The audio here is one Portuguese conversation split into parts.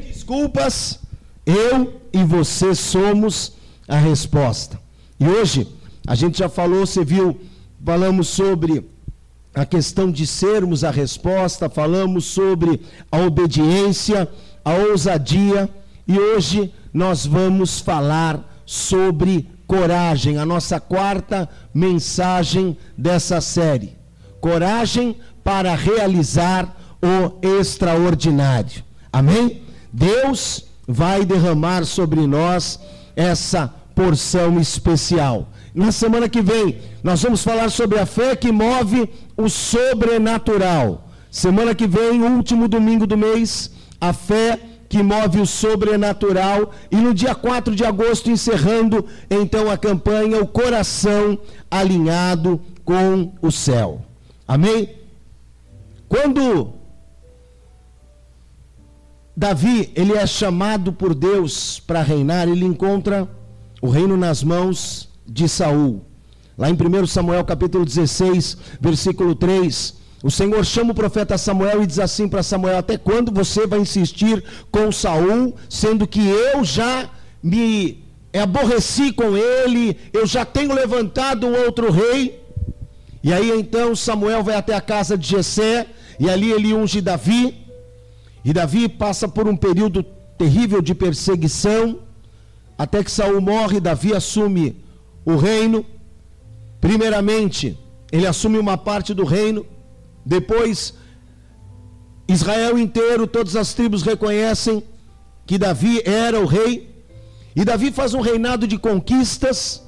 desculpas, eu e você somos a resposta. E hoje, a gente já falou, você viu, falamos sobre a questão de sermos a resposta, falamos sobre a obediência, a ousadia, e hoje nós vamos falar sobre coragem, a nossa quarta mensagem dessa série. Coragem para realizar o extraordinário. Amém? Deus vai derramar sobre nós essa porção especial. Na semana que vem, nós vamos falar sobre a fé que move o sobrenatural. Semana que vem, último domingo do mês, a fé que move o sobrenatural. E no dia 4 de agosto, encerrando então a campanha, o coração alinhado com o céu. Amém? Quando Davi, ele é chamado por Deus para reinar, ele encontra o reino nas mãos de Saul. Lá em 1 Samuel capítulo 16, versículo 3, o Senhor chama o profeta Samuel e diz assim para Samuel: Até quando você vai insistir com Saul, sendo que eu já me aborreci com ele, eu já tenho levantado um outro rei? E aí então Samuel vai até a casa de Jessé, e ali ele unge Davi. E Davi passa por um período terrível de perseguição, até que Saul morre, Davi assume o reino. Primeiramente, ele assume uma parte do reino, depois Israel inteiro, todas as tribos reconhecem que Davi era o rei, e Davi faz um reinado de conquistas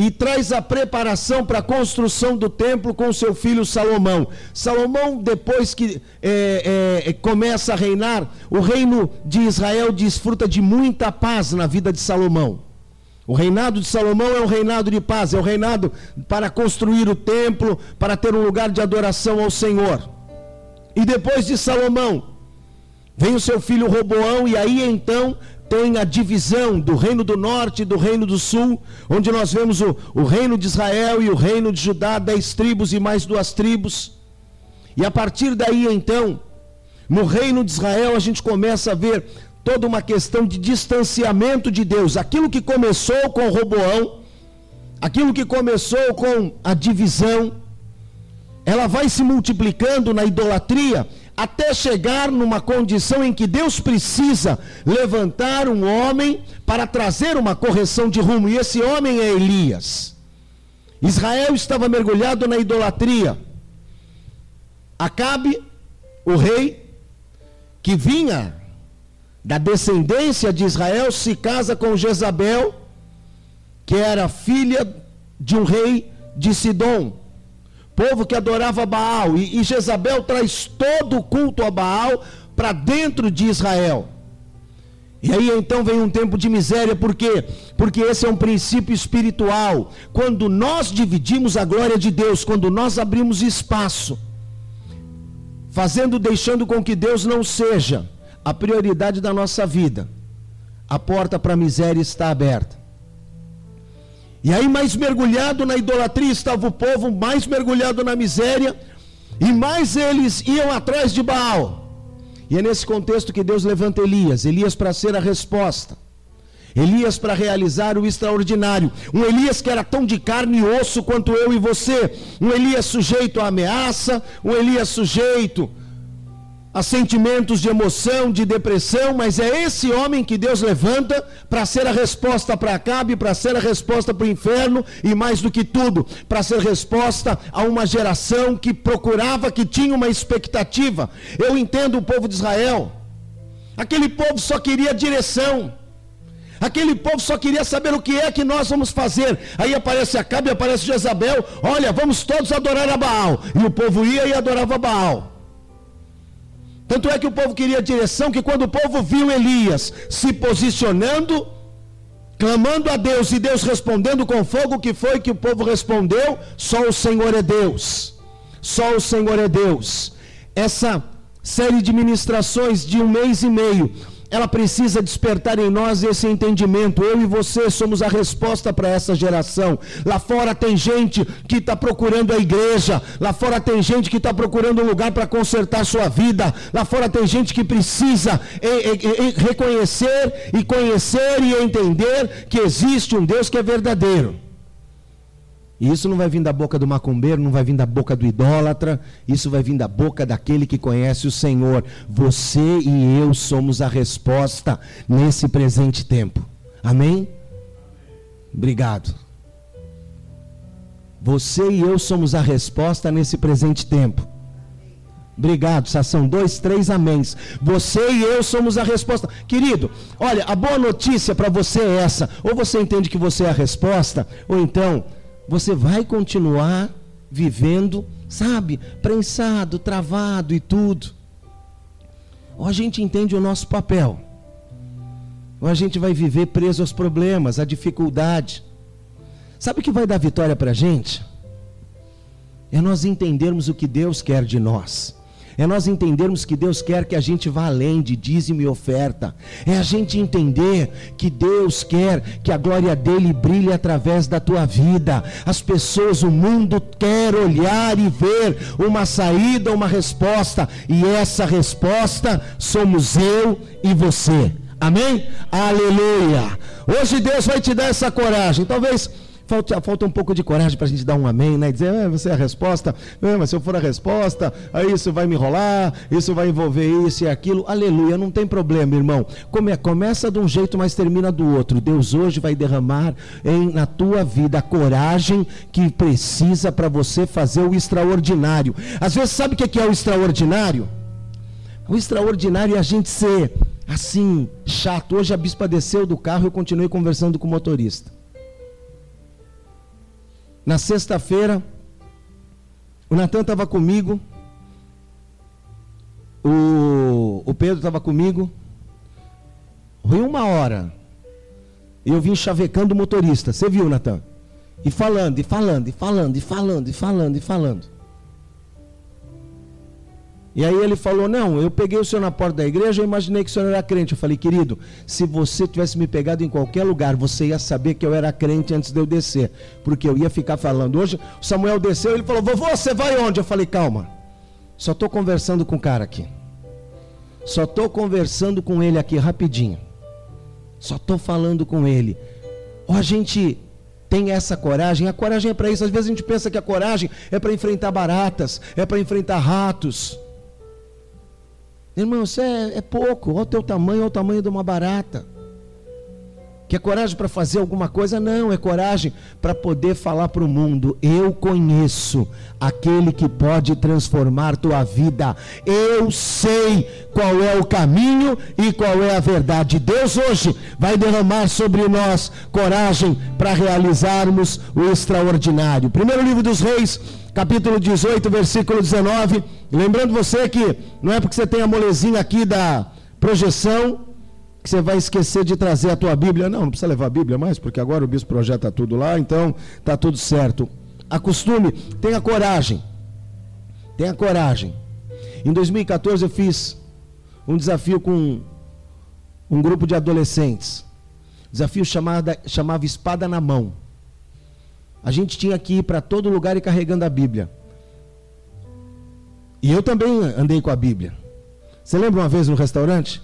e traz a preparação para a construção do templo com seu filho Salomão. Salomão, depois que é, é, começa a reinar, o reino de Israel desfruta de muita paz na vida de Salomão. O reinado de Salomão é um reinado de paz, é um reinado para construir o templo, para ter um lugar de adoração ao Senhor. E depois de Salomão, vem o seu filho Roboão, e aí então tem a divisão do reino do norte e do reino do sul, onde nós vemos o, o reino de Israel e o reino de Judá, dez tribos e mais duas tribos. E a partir daí então, no reino de Israel, a gente começa a ver toda uma questão de distanciamento de Deus. Aquilo que começou com Roboão, aquilo que começou com a divisão, ela vai se multiplicando na idolatria até chegar numa condição em que Deus precisa levantar um homem para trazer uma correção de rumo, e esse homem é Elias. Israel estava mergulhado na idolatria. Acabe, o rei, que vinha da descendência de Israel, se casa com Jezabel, que era filha de um rei de Sidom povo que adorava Baal, e, e Jezabel traz todo o culto a Baal para dentro de Israel. E aí então vem um tempo de miséria, por quê? Porque esse é um princípio espiritual. Quando nós dividimos a glória de Deus, quando nós abrimos espaço, fazendo, deixando com que Deus não seja a prioridade da nossa vida, a porta para a miséria está aberta. E aí, mais mergulhado na idolatria estava o povo, mais mergulhado na miséria, e mais eles iam atrás de Baal. E é nesse contexto que Deus levanta Elias Elias para ser a resposta. Elias para realizar o extraordinário. Um Elias que era tão de carne e osso quanto eu e você. Um Elias sujeito à ameaça. Um Elias sujeito a sentimentos de emoção, de depressão, mas é esse homem que Deus levanta para ser a resposta para Acabe, para ser a resposta para o inferno e mais do que tudo, para ser resposta a uma geração que procurava, que tinha uma expectativa. Eu entendo o povo de Israel. Aquele povo só queria direção. Aquele povo só queria saber o que é que nós vamos fazer. Aí aparece Acabe, aparece Jezabel. Olha, vamos todos adorar a Baal. E o povo ia e adorava Baal. Tanto é que o povo queria direção que quando o povo viu Elias se posicionando, clamando a Deus e Deus respondendo com fogo, o que foi que o povo respondeu? Só o Senhor é Deus. Só o Senhor é Deus. Essa série de ministrações de um mês e meio ela precisa despertar em nós esse entendimento. Eu e você somos a resposta para essa geração. Lá fora tem gente que está procurando a igreja. Lá fora tem gente que está procurando um lugar para consertar sua vida. Lá fora tem gente que precisa reconhecer e conhecer e entender que existe um Deus que é verdadeiro. E isso não vai vir da boca do macumbeiro, não vai vir da boca do idólatra, isso vai vir da boca daquele que conhece o Senhor. Você e eu somos a resposta nesse presente tempo. Amém? Obrigado. Você e eu somos a resposta nesse presente tempo. Obrigado, Sação. Dois, três améns. Você e eu somos a resposta. Querido, olha, a boa notícia para você é essa. Ou você entende que você é a resposta, ou então você vai continuar vivendo, sabe, prensado, travado e tudo. Ou a gente entende o nosso papel, ou a gente vai viver preso aos problemas, à dificuldade. Sabe o que vai dar vitória para a gente? É nós entendermos o que Deus quer de nós é nós entendermos que Deus quer que a gente vá além de dízimo e oferta, é a gente entender que Deus quer que a glória dele brilhe através da tua vida. As pessoas, o mundo quer olhar e ver uma saída, uma resposta, e essa resposta somos eu e você. Amém? Aleluia. Hoje Deus vai te dar essa coragem. Talvez Falta, falta um pouco de coragem para a gente dar um amém, né? Dizer, ah, você é a resposta, ah, mas se eu for a resposta, aí isso vai me enrolar, isso vai envolver isso e aquilo. Aleluia, não tem problema, irmão. Come, começa de um jeito, mas termina do outro. Deus hoje vai derramar em, na tua vida a coragem que precisa para você fazer o extraordinário. Às vezes, sabe o que é o extraordinário? O extraordinário é a gente ser assim, chato. Hoje a bispa desceu do carro e eu continuei conversando com o motorista. Na sexta-feira, o Natan estava comigo, o, o Pedro estava comigo. Foi uma hora. E eu vim chavecando o motorista. Você viu, Natan? E falando, e falando, e falando, e falando, e falando, e falando. E aí ele falou: Não, eu peguei o senhor na porta da igreja, eu imaginei que o senhor era crente. Eu falei: Querido, se você tivesse me pegado em qualquer lugar, você ia saber que eu era crente antes de eu descer, porque eu ia ficar falando. Hoje, o Samuel desceu, ele falou: Vovô, você vai onde? Eu falei: Calma, só estou conversando com o cara aqui. Só estou conversando com ele aqui rapidinho. Só estou falando com ele. Ou a gente tem essa coragem, a coragem é para isso. Às vezes a gente pensa que a coragem é para enfrentar baratas, é para enfrentar ratos. Irmão, isso é, é pouco. Olha o teu tamanho, olha o tamanho de uma barata. Que é coragem para fazer alguma coisa? Não, é coragem para poder falar para o mundo: eu conheço aquele que pode transformar tua vida. Eu sei qual é o caminho e qual é a verdade. Deus hoje vai derramar sobre nós coragem para realizarmos o extraordinário. Primeiro livro dos Reis, capítulo 18, versículo 19. Lembrando você que não é porque você tem a molezinha aqui da projeção que você vai esquecer de trazer a tua Bíblia. Não, não precisa levar a Bíblia mais, porque agora o bispo projeta tudo lá, então está tudo certo. Acostume, tenha coragem. Tenha coragem. Em 2014 eu fiz um desafio com um grupo de adolescentes. Desafio chamada, chamava Espada na Mão. A gente tinha que ir para todo lugar e carregando a Bíblia. E eu também andei com a Bíblia. Você lembra uma vez no restaurante?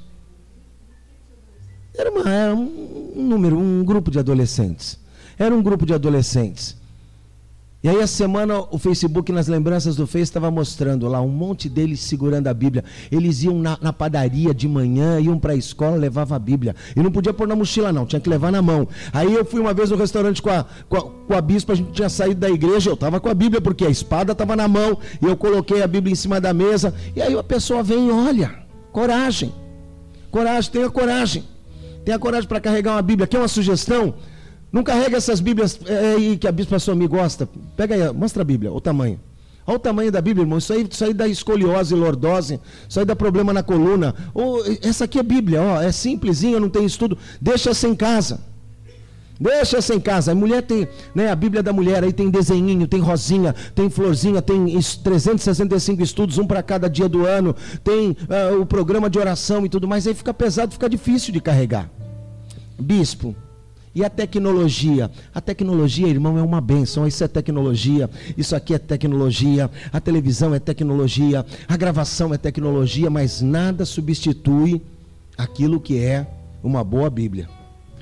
Era, uma, era um, número, um grupo de adolescentes. Era um grupo de adolescentes. E aí a semana o Facebook nas lembranças do Face estava mostrando lá um monte deles segurando a Bíblia. Eles iam na, na padaria de manhã, iam para a escola, levavam a Bíblia. E não podia pôr na mochila não, tinha que levar na mão. Aí eu fui uma vez no restaurante com a, com a, com a bispa, a gente tinha saído da igreja, eu estava com a Bíblia, porque a espada estava na mão, e eu coloquei a Bíblia em cima da mesa. E aí a pessoa vem e olha, coragem, coragem, tenha coragem. Tenha coragem para carregar uma Bíblia. Quer uma sugestão? Não carrega essas Bíblias é, aí que a bispa me gosta. Pega aí, mostra a Bíblia, o tamanho. Olha o tamanho da Bíblia, irmão. Isso aí, isso aí dá escoliose, lordose. Isso aí dá problema na coluna. Ou, essa aqui é Bíblia, ó, é simplesinha, não tem estudo. Deixa essa em casa. Deixa essa em casa. A mulher tem, né, a Bíblia da mulher, aí tem desenhinho, tem rosinha, tem florzinha, tem 365 estudos, um para cada dia do ano, tem uh, o programa de oração e tudo mais. Aí fica pesado, fica difícil de carregar. Bispo, e a tecnologia? A tecnologia, irmão, é uma benção. Isso é tecnologia, isso aqui é tecnologia, a televisão é tecnologia, a gravação é tecnologia, mas nada substitui aquilo que é uma boa Bíblia.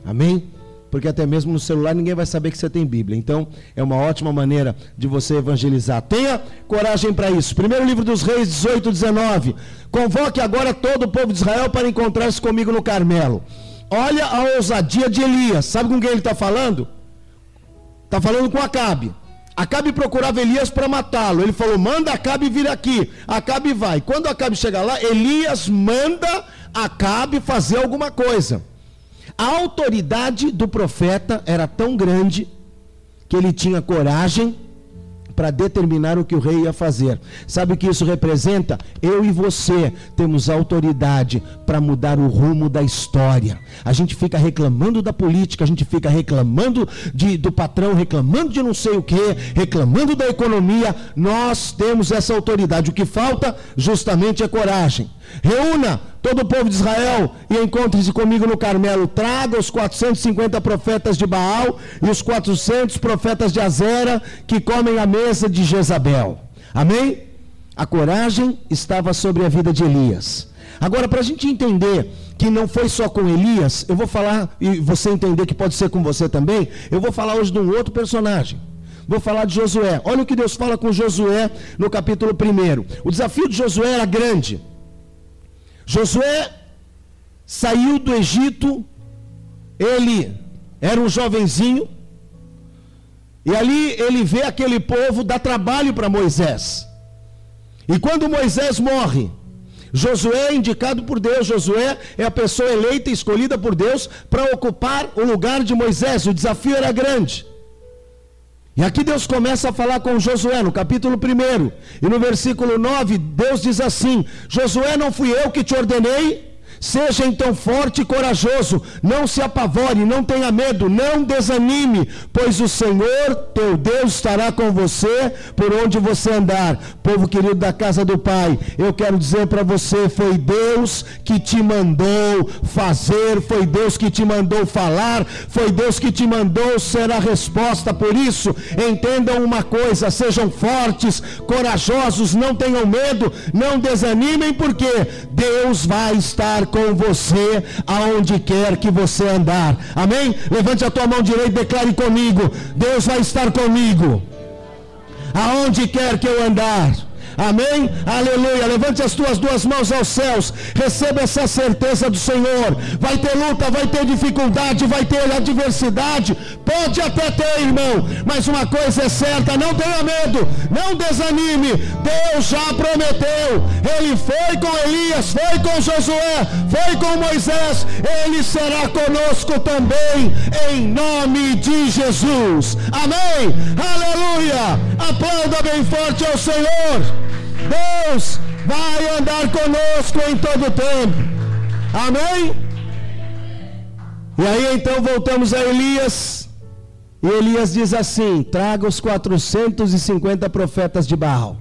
Amém? Porque até mesmo no celular ninguém vai saber que você tem Bíblia. Então, é uma ótima maneira de você evangelizar. Tenha coragem para isso. Primeiro livro dos Reis, 18, 19. Convoque agora todo o povo de Israel para encontrar-se comigo no Carmelo. Olha a ousadia de Elias. Sabe com quem ele está falando? Está falando com Acabe. Acabe procurava Elias para matá-lo. Ele falou: manda Acabe vir aqui. Acabe vai. Quando Acabe chegar lá, Elias manda Acabe fazer alguma coisa. A autoridade do profeta era tão grande que ele tinha coragem para determinar o que o rei ia fazer. Sabe o que isso representa? Eu e você temos autoridade para mudar o rumo da história. A gente fica reclamando da política, a gente fica reclamando de, do patrão, reclamando de não sei o que, reclamando da economia. Nós temos essa autoridade. O que falta justamente é coragem. Reúna todo o povo de Israel e encontre-se comigo no Carmelo. Traga os 450 profetas de Baal e os 400 profetas de Azera que comem a mesa de Jezabel. Amém? A coragem estava sobre a vida de Elias. Agora, para a gente entender que não foi só com Elias, eu vou falar, e você entender que pode ser com você também, eu vou falar hoje de um outro personagem. Vou falar de Josué. Olha o que Deus fala com Josué no capítulo 1. O desafio de Josué era grande. Josué saiu do Egito, ele era um jovenzinho, e ali ele vê aquele povo dar trabalho para Moisés. E quando Moisés morre, Josué é indicado por Deus, Josué é a pessoa eleita e escolhida por Deus para ocupar o lugar de Moisés. O desafio era grande. E aqui Deus começa a falar com Josué, no capítulo 1, e no versículo 9, Deus diz assim: Josué, não fui eu que te ordenei? Seja então forte e corajoso, não se apavore, não tenha medo, não desanime, pois o Senhor teu Deus estará com você por onde você andar. Povo querido da casa do Pai, eu quero dizer para você: foi Deus que te mandou fazer, foi Deus que te mandou falar, foi Deus que te mandou ser a resposta. Por isso, entendam uma coisa: sejam fortes, corajosos, não tenham medo, não desanimem, porque Deus vai estar com você aonde quer que você andar. Amém? Levante a tua mão direita e declare comigo: Deus vai estar comigo. Aonde quer que eu andar. Amém? Aleluia. Levante as tuas duas mãos aos céus. Receba essa certeza do Senhor. Vai ter luta, vai ter dificuldade, vai ter adversidade. Pode até ter, irmão. Mas uma coisa é certa: não tenha medo, não desanime. Deus já prometeu. Ele foi com Elias, foi com Josué, foi com Moisés. Ele será conosco também, em nome de Jesus. Amém? Aleluia. Aplauda bem forte ao Senhor. Deus vai andar conosco em todo o tempo. Amém? E aí então voltamos a Elias. E Elias diz assim: traga os 450 profetas de Baal.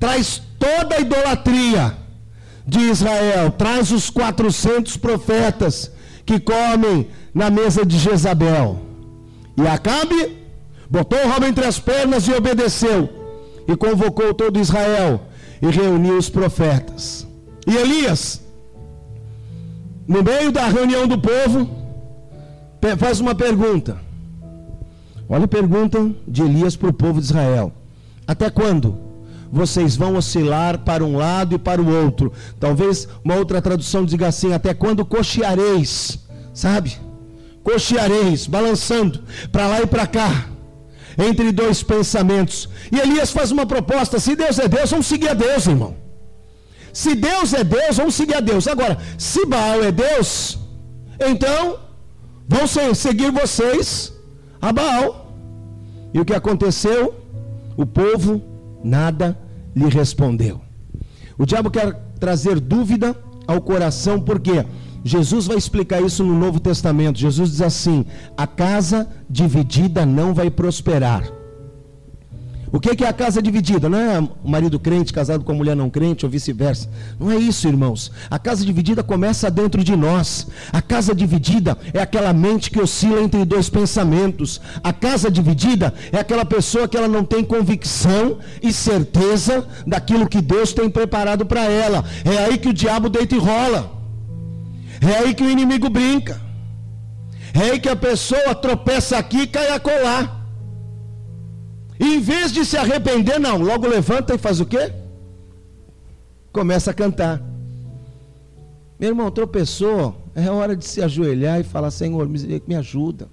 Traz toda a idolatria de Israel. Traz os 400 profetas que comem na mesa de Jezabel. E Acabe botou o rabo entre as pernas e obedeceu e convocou todo Israel e reuniu os profetas. E Elias, no meio da reunião do povo, faz uma pergunta. Olha a pergunta de Elias para o povo de Israel: Até quando vocês vão oscilar para um lado e para o outro? Talvez uma outra tradução diga assim: Até quando cocheareis? Sabe? Cocheareis, balançando para lá e para cá entre dois pensamentos. E Elias faz uma proposta: se Deus é Deus, vamos seguir a Deus, irmão. Se Deus é Deus, vamos seguir a Deus. Agora, se Baal é Deus, então vão seguir vocês a Baal. E o que aconteceu? O povo nada lhe respondeu. O diabo quer trazer dúvida ao coração, por quê? Jesus vai explicar isso no Novo Testamento. Jesus diz assim: a casa dividida não vai prosperar. O que é a casa dividida? Não é o marido crente casado com a mulher não crente ou vice-versa. Não é isso, irmãos. A casa dividida começa dentro de nós. A casa dividida é aquela mente que oscila entre dois pensamentos. A casa dividida é aquela pessoa que ela não tem convicção e certeza daquilo que Deus tem preparado para ela. É aí que o diabo deita e rola. É aí que o inimigo brinca. É aí que a pessoa tropeça aqui e cai a colar. Em vez de se arrepender, não, logo levanta e faz o quê? Começa a cantar. Meu irmão, tropeçou, é hora de se ajoelhar e falar: Senhor, me ajuda.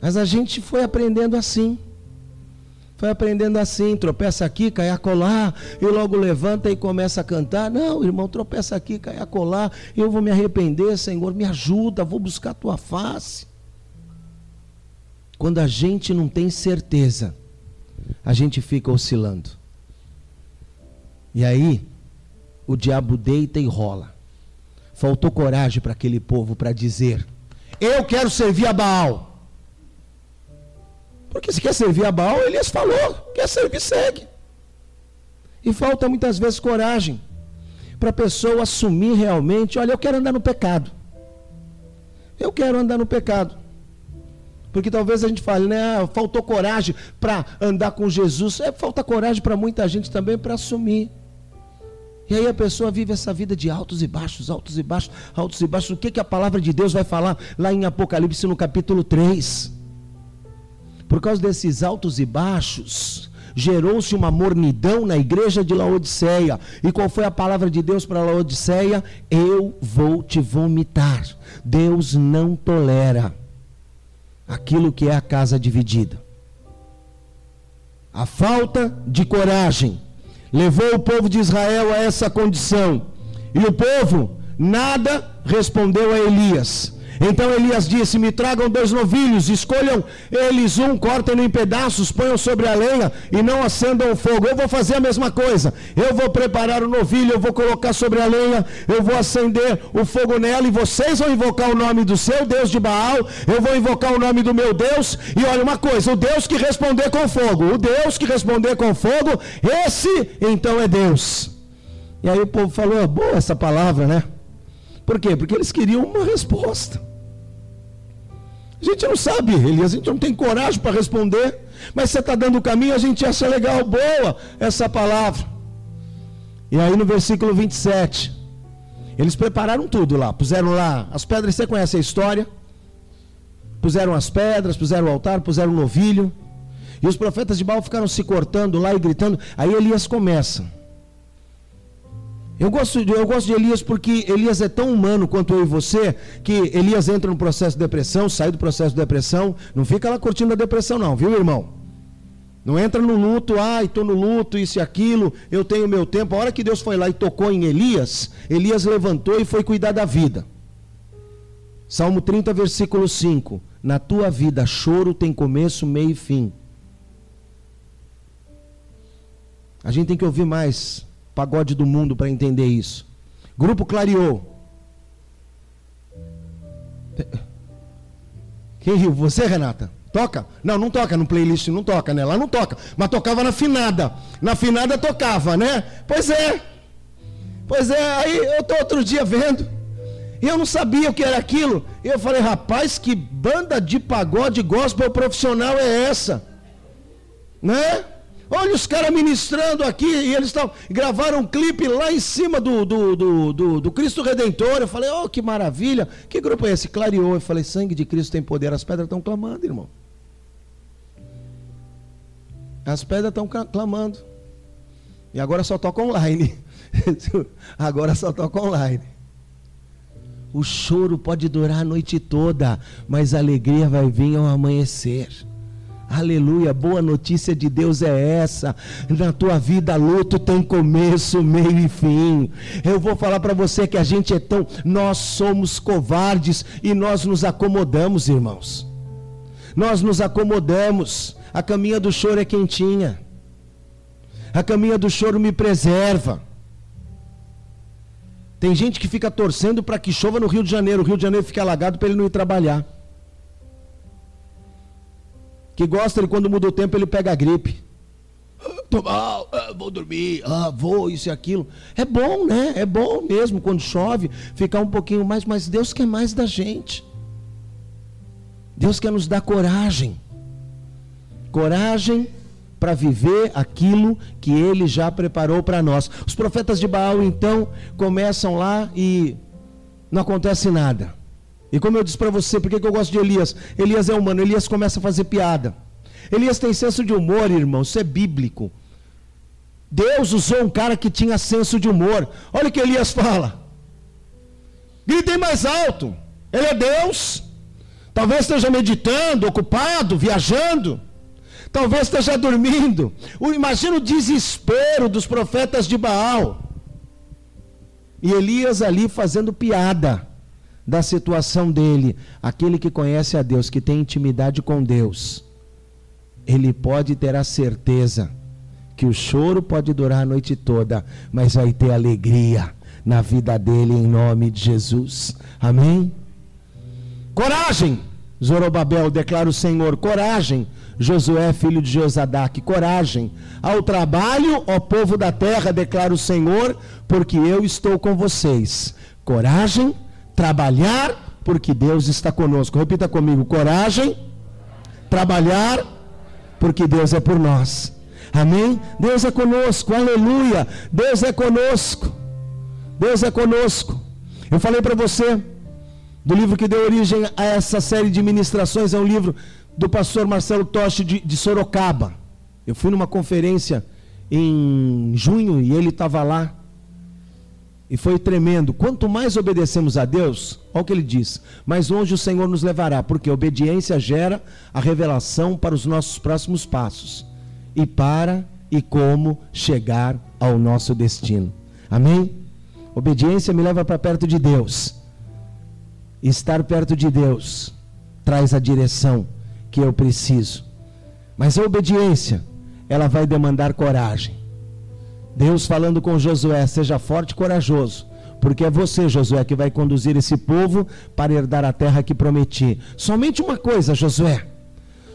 Mas a gente foi aprendendo assim. Foi aprendendo assim, tropeça aqui, cai a colar, e logo levanta e começa a cantar. Não, irmão, tropeça aqui, cai a colar, eu vou me arrepender, Senhor, me ajuda, vou buscar a tua face. Quando a gente não tem certeza, a gente fica oscilando. E aí, o diabo deita e rola. Faltou coragem para aquele povo para dizer: Eu quero servir a Baal. Porque se quer servir a Baal, Elias falou: quer servir, segue. E falta muitas vezes coragem para a pessoa assumir realmente: olha, eu quero andar no pecado. Eu quero andar no pecado. Porque talvez a gente fale, né? Ah, faltou coragem para andar com Jesus. É, falta coragem para muita gente também para assumir. E aí a pessoa vive essa vida de altos e baixos, altos e baixos, altos e baixos. O que, que a palavra de Deus vai falar lá em Apocalipse no capítulo 3? Por causa desses altos e baixos, gerou-se uma mornidão na igreja de Laodiceia. E qual foi a palavra de Deus para Laodiceia? Eu vou te vomitar. Deus não tolera aquilo que é a casa dividida. A falta de coragem levou o povo de Israel a essa condição. E o povo nada respondeu a Elias. Então Elias disse: Me tragam dois novilhos, escolham eles um, cortem em pedaços, ponham sobre a lenha e não acendam o fogo. Eu vou fazer a mesma coisa. Eu vou preparar o novilho, eu vou colocar sobre a lenha, eu vou acender o fogo nela e vocês vão invocar o nome do seu Deus de Baal, eu vou invocar o nome do meu Deus. E olha uma coisa: o Deus que responder com fogo, o Deus que responder com fogo, esse então é Deus. E aí o povo falou: boa essa palavra, né? Por quê? Porque eles queriam uma resposta. A gente não sabe, Elias, a gente não tem coragem para responder, mas você está dando o caminho, a gente acha legal, boa essa palavra. E aí no versículo 27, eles prepararam tudo lá, puseram lá as pedras, você conhece a história? Puseram as pedras, puseram o altar, puseram o novilho. E os profetas de Baal ficaram se cortando lá e gritando. Aí Elias começa. Eu gosto, de, eu gosto de Elias porque Elias é tão humano quanto eu e você, que Elias entra no processo de depressão, sai do processo de depressão, não fica lá curtindo a depressão, não, viu, irmão? Não entra no luto, ai, estou no luto, isso e aquilo, eu tenho meu tempo. A hora que Deus foi lá e tocou em Elias, Elias levantou e foi cuidar da vida. Salmo 30, versículo 5: Na tua vida, choro tem começo, meio e fim. A gente tem que ouvir mais pagode do mundo para entender isso. Grupo Clareou. Quem riu? Você, Renata? Toca? Não, não toca no playlist, não toca, né? Lá não toca. Mas tocava na finada. Na finada tocava, né? Pois é. Pois é, aí eu tô outro dia vendo. E eu não sabia o que era aquilo. E eu falei, rapaz, que banda de pagode gospel profissional é essa? Né? Olha os caras ministrando aqui, e eles estão gravaram um clipe lá em cima do, do, do, do, do Cristo Redentor. Eu falei, oh, que maravilha. Que grupo é esse? Clareou. Eu falei, sangue de Cristo tem poder. As pedras estão clamando, irmão. As pedras estão clamando. E agora só toca online. agora só toca online. O choro pode durar a noite toda, mas a alegria vai vir ao amanhecer. Aleluia, boa notícia de Deus é essa. Na tua vida, luto tem começo, meio e fim. Eu vou falar para você que a gente é tão. Nós somos covardes e nós nos acomodamos, irmãos. Nós nos acomodamos. A caminha do choro é quentinha. A caminha do choro me preserva. Tem gente que fica torcendo para que chova no Rio de Janeiro, o Rio de Janeiro fica alagado para ele não ir trabalhar. Que gosta de quando muda o tempo ele pega a gripe. Ah, tô mal, ah, vou dormir, ah, vou, isso e aquilo. É bom, né? É bom mesmo quando chove, ficar um pouquinho mais, mas Deus quer mais da gente. Deus quer nos dar coragem. Coragem para viver aquilo que ele já preparou para nós. Os profetas de Baal então começam lá e não acontece nada. E como eu disse para você, por que eu gosto de Elias? Elias é humano, Elias começa a fazer piada. Elias tem senso de humor, irmão, isso é bíblico. Deus usou um cara que tinha senso de humor. Olha o que Elias fala. Gritem mais alto. Ele é Deus. Talvez esteja meditando, ocupado, viajando. Talvez esteja dormindo. Imagina o desespero dos profetas de Baal. E Elias ali fazendo piada da situação dele. Aquele que conhece a Deus, que tem intimidade com Deus, ele pode ter a certeza que o choro pode durar a noite toda, mas vai ter alegria na vida dele em nome de Jesus. Amém? Coragem, Zorobabel, declara o Senhor, coragem Josué, filho de Josadaque, coragem. Ao trabalho, ó povo da terra, declara o Senhor, porque eu estou com vocês. Coragem, trabalhar, porque Deus está conosco. Repita comigo: coragem, trabalhar, porque Deus é por nós. Amém? Deus é conosco, aleluia. Deus é conosco. Deus é conosco. Eu falei para você do livro que deu origem a essa série de ministrações, é um livro do pastor Marcelo Toche de, de Sorocaba. Eu fui numa conferência em junho e ele estava lá. E foi tremendo. Quanto mais obedecemos a Deus, olha o que ele diz, mais longe o Senhor nos levará, porque a obediência gera a revelação para os nossos próximos passos e para e como chegar ao nosso destino. Amém? Obediência me leva para perto de Deus. Estar perto de Deus traz a direção que eu preciso. Mas a obediência, ela vai demandar coragem. Deus falando com Josué: seja forte e corajoso, porque é você, Josué, que vai conduzir esse povo para herdar a terra que prometi. Somente uma coisa, Josué,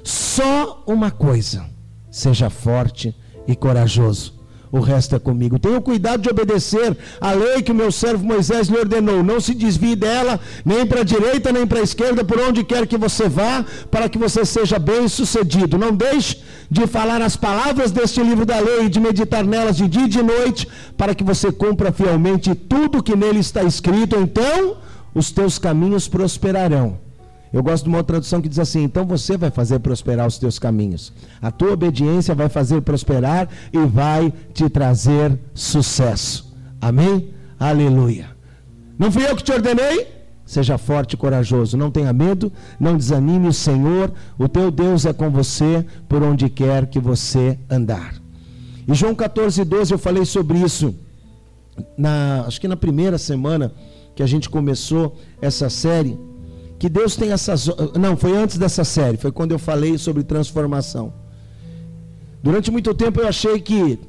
só uma coisa: seja forte e corajoso o resto é comigo. Tenha cuidado de obedecer a lei que o meu servo Moisés lhe ordenou. Não se desvie dela, nem para a direita, nem para a esquerda, por onde quer que você vá, para que você seja bem sucedido. Não deixe de falar as palavras deste livro da lei e de meditar nelas de dia e de noite, para que você cumpra fielmente tudo que nele está escrito. Então, os teus caminhos prosperarão eu gosto de uma tradução que diz assim: então você vai fazer prosperar os teus caminhos. A tua obediência vai fazer prosperar e vai te trazer sucesso. Amém? Aleluia. Não fui eu que te ordenei? Seja forte e corajoso, não tenha medo, não desanime o Senhor, o teu Deus é com você por onde quer que você andar. E João 14, 12, eu falei sobre isso, na, acho que na primeira semana que a gente começou essa série que Deus tem essas. Não, foi antes dessa série, foi quando eu falei sobre transformação. Durante muito tempo eu achei que,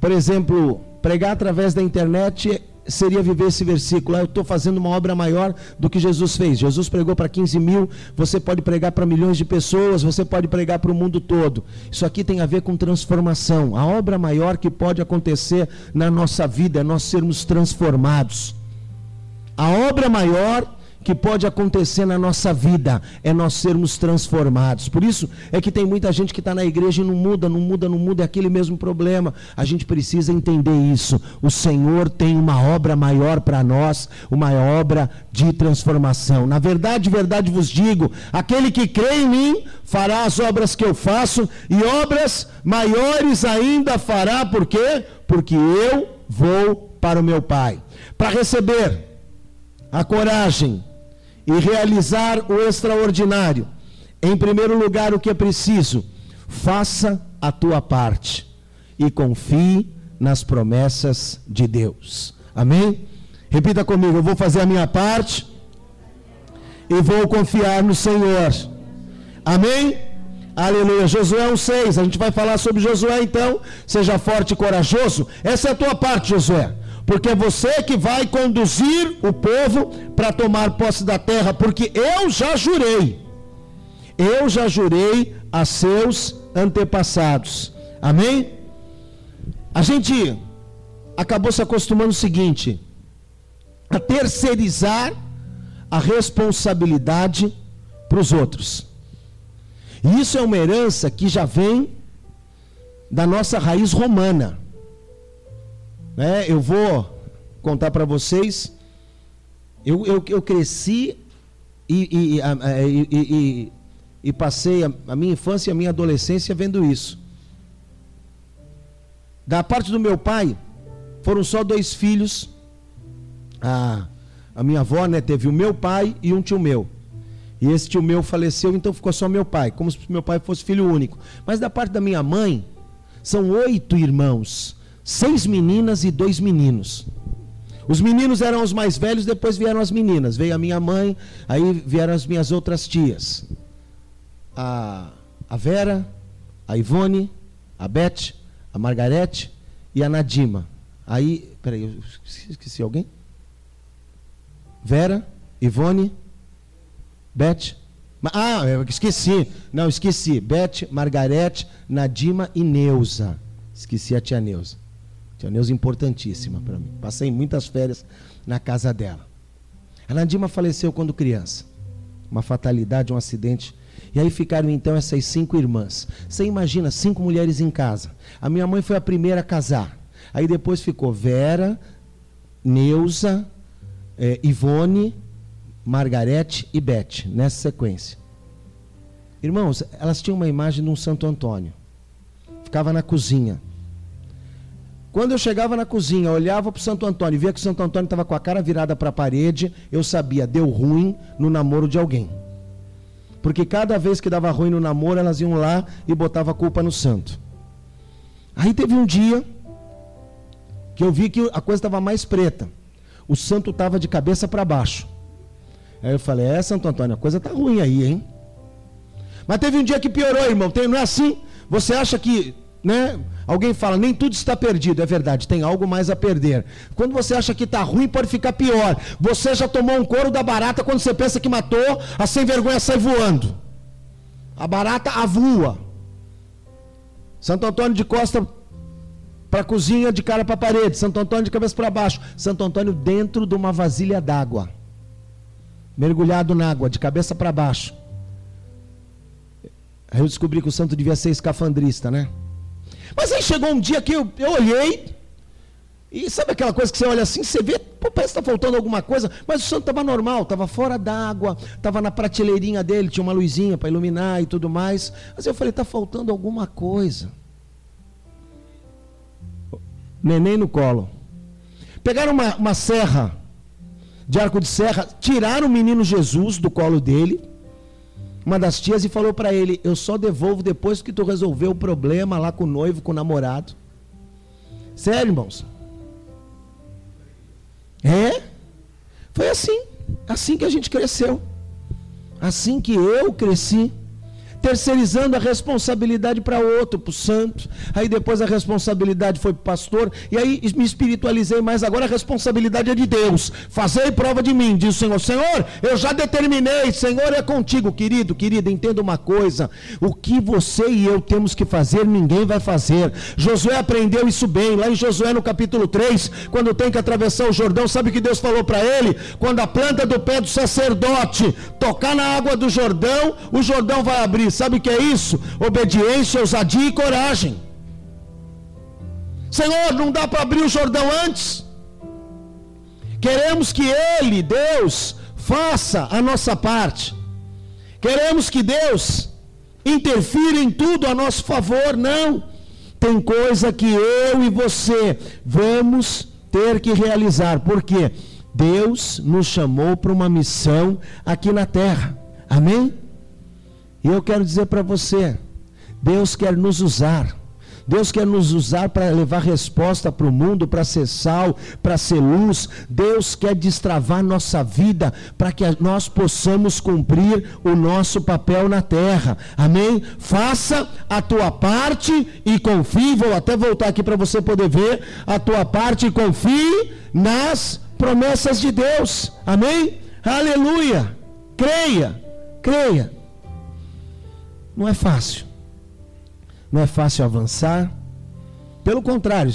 por exemplo, pregar através da internet seria viver esse versículo. Ah, eu estou fazendo uma obra maior do que Jesus fez. Jesus pregou para 15 mil, você pode pregar para milhões de pessoas, você pode pregar para o mundo todo. Isso aqui tem a ver com transformação. A obra maior que pode acontecer na nossa vida é nós sermos transformados. A obra maior que pode acontecer na nossa vida é nós sermos transformados. Por isso é que tem muita gente que está na igreja e não muda, não muda, não muda, é aquele mesmo problema. A gente precisa entender isso. O Senhor tem uma obra maior para nós, uma obra de transformação. Na verdade, verdade vos digo: aquele que crê em mim fará as obras que eu faço e obras maiores ainda fará, por quê? Porque eu vou para o meu Pai. Para receber a coragem, e realizar o extraordinário. Em primeiro lugar, o que é preciso? Faça a tua parte e confie nas promessas de Deus. Amém? Repita comigo: eu vou fazer a minha parte e vou confiar no Senhor. Amém? Aleluia. Josué 1,6. A gente vai falar sobre Josué então. Seja forte e corajoso. Essa é a tua parte, Josué. Porque é você que vai conduzir o povo para tomar posse da terra, porque eu já jurei, eu já jurei a seus antepassados. Amém? A gente acabou se acostumando o seguinte: a terceirizar a responsabilidade para os outros. E isso é uma herança que já vem da nossa raiz romana. Né? Eu vou contar para vocês. Eu, eu, eu cresci e, e, e, e passei a, a minha infância e a minha adolescência vendo isso. Da parte do meu pai, foram só dois filhos. A, a minha avó né, teve o meu pai e um tio meu. E esse tio meu faleceu, então ficou só meu pai, como se meu pai fosse filho único. Mas da parte da minha mãe, são oito irmãos, seis meninas e dois meninos. Os meninos eram os mais velhos, depois vieram as meninas. Veio a minha mãe, aí vieram as minhas outras tias. A, a Vera, a Ivone, a Beth, a Margarete e a Nadima. Aí, peraí, eu esqueci alguém? Vera, Ivone, Beth. Ah, eu esqueci. Não, esqueci. Beth, Margarete, Nadima e Neuza. Esqueci a tia Neuza. Tia Neuza importantíssima para mim. Passei muitas férias na casa dela. A Nadima faleceu quando criança. Uma fatalidade, um acidente. E aí ficaram então essas cinco irmãs. Você imagina, cinco mulheres em casa. A minha mãe foi a primeira a casar. Aí depois ficou Vera, Neuza, eh, Ivone, Margarete e Beth, nessa sequência. Irmãos, elas tinham uma imagem de um Santo Antônio. Ficava na cozinha. Quando eu chegava na cozinha, olhava para o Santo Antônio e via que o Santo Antônio estava com a cara virada para a parede, eu sabia, deu ruim no namoro de alguém. Porque cada vez que dava ruim no namoro, elas iam lá e botavam a culpa no santo. Aí teve um dia que eu vi que a coisa estava mais preta. O santo estava de cabeça para baixo. Aí eu falei, é Santo Antônio, a coisa tá ruim aí, hein? Mas teve um dia que piorou, irmão. Não é assim? Você acha que, né? Alguém fala, nem tudo está perdido. É verdade, tem algo mais a perder. Quando você acha que está ruim, pode ficar pior. Você já tomou um couro da barata quando você pensa que matou, a sem vergonha sai voando. A barata avua. Santo Antônio de costa para a cozinha, de cara para a parede. Santo Antônio de cabeça para baixo. Santo Antônio dentro de uma vasilha d'água mergulhado na água, de cabeça para baixo. Aí eu descobri que o santo devia ser escafandrista, né? Mas aí chegou um dia que eu, eu olhei, e sabe aquela coisa que você olha assim, você vê, pô, parece que está faltando alguma coisa, mas o santo estava normal, estava fora d'água, estava na prateleirinha dele, tinha uma luzinha para iluminar e tudo mais. Mas eu falei, está faltando alguma coisa. Neném no colo. Pegaram uma, uma serra de arco de serra, tiraram o menino Jesus do colo dele, uma das tias, e falou para ele: Eu só devolvo depois que tu resolveu o problema lá com o noivo, com o namorado. Sério, irmãos? É? Foi assim. Assim que a gente cresceu. Assim que eu cresci terceirizando a responsabilidade para outro, para o santo. Aí depois a responsabilidade foi para o pastor. E aí me espiritualizei mais. Agora a responsabilidade é de Deus. Fazei prova de mim, diz o Senhor. Senhor, eu já determinei. Senhor é contigo, querido, querida. Entenda uma coisa: o que você e eu temos que fazer, ninguém vai fazer. Josué aprendeu isso bem. Lá em Josué no capítulo 3, quando tem que atravessar o Jordão, sabe o que Deus falou para ele? Quando a planta do pé do sacerdote tocar na água do Jordão, o Jordão vai abrir sabe o que é isso? Obediência, ousadia e coragem. Senhor, não dá para abrir o Jordão antes? Queremos que Ele, Deus, faça a nossa parte. Queremos que Deus interfira em tudo a nosso favor. Não. Tem coisa que eu e você vamos ter que realizar. Porque Deus nos chamou para uma missão aqui na terra. Amém? E eu quero dizer para você: Deus quer nos usar. Deus quer nos usar para levar resposta para o mundo, para ser sal, para ser luz. Deus quer destravar nossa vida para que nós possamos cumprir o nosso papel na terra. Amém? Faça a tua parte e confie. Vou até voltar aqui para você poder ver a tua parte e confie nas promessas de Deus. Amém? Aleluia. Creia, creia. Não é fácil. Não é fácil avançar. Pelo contrário,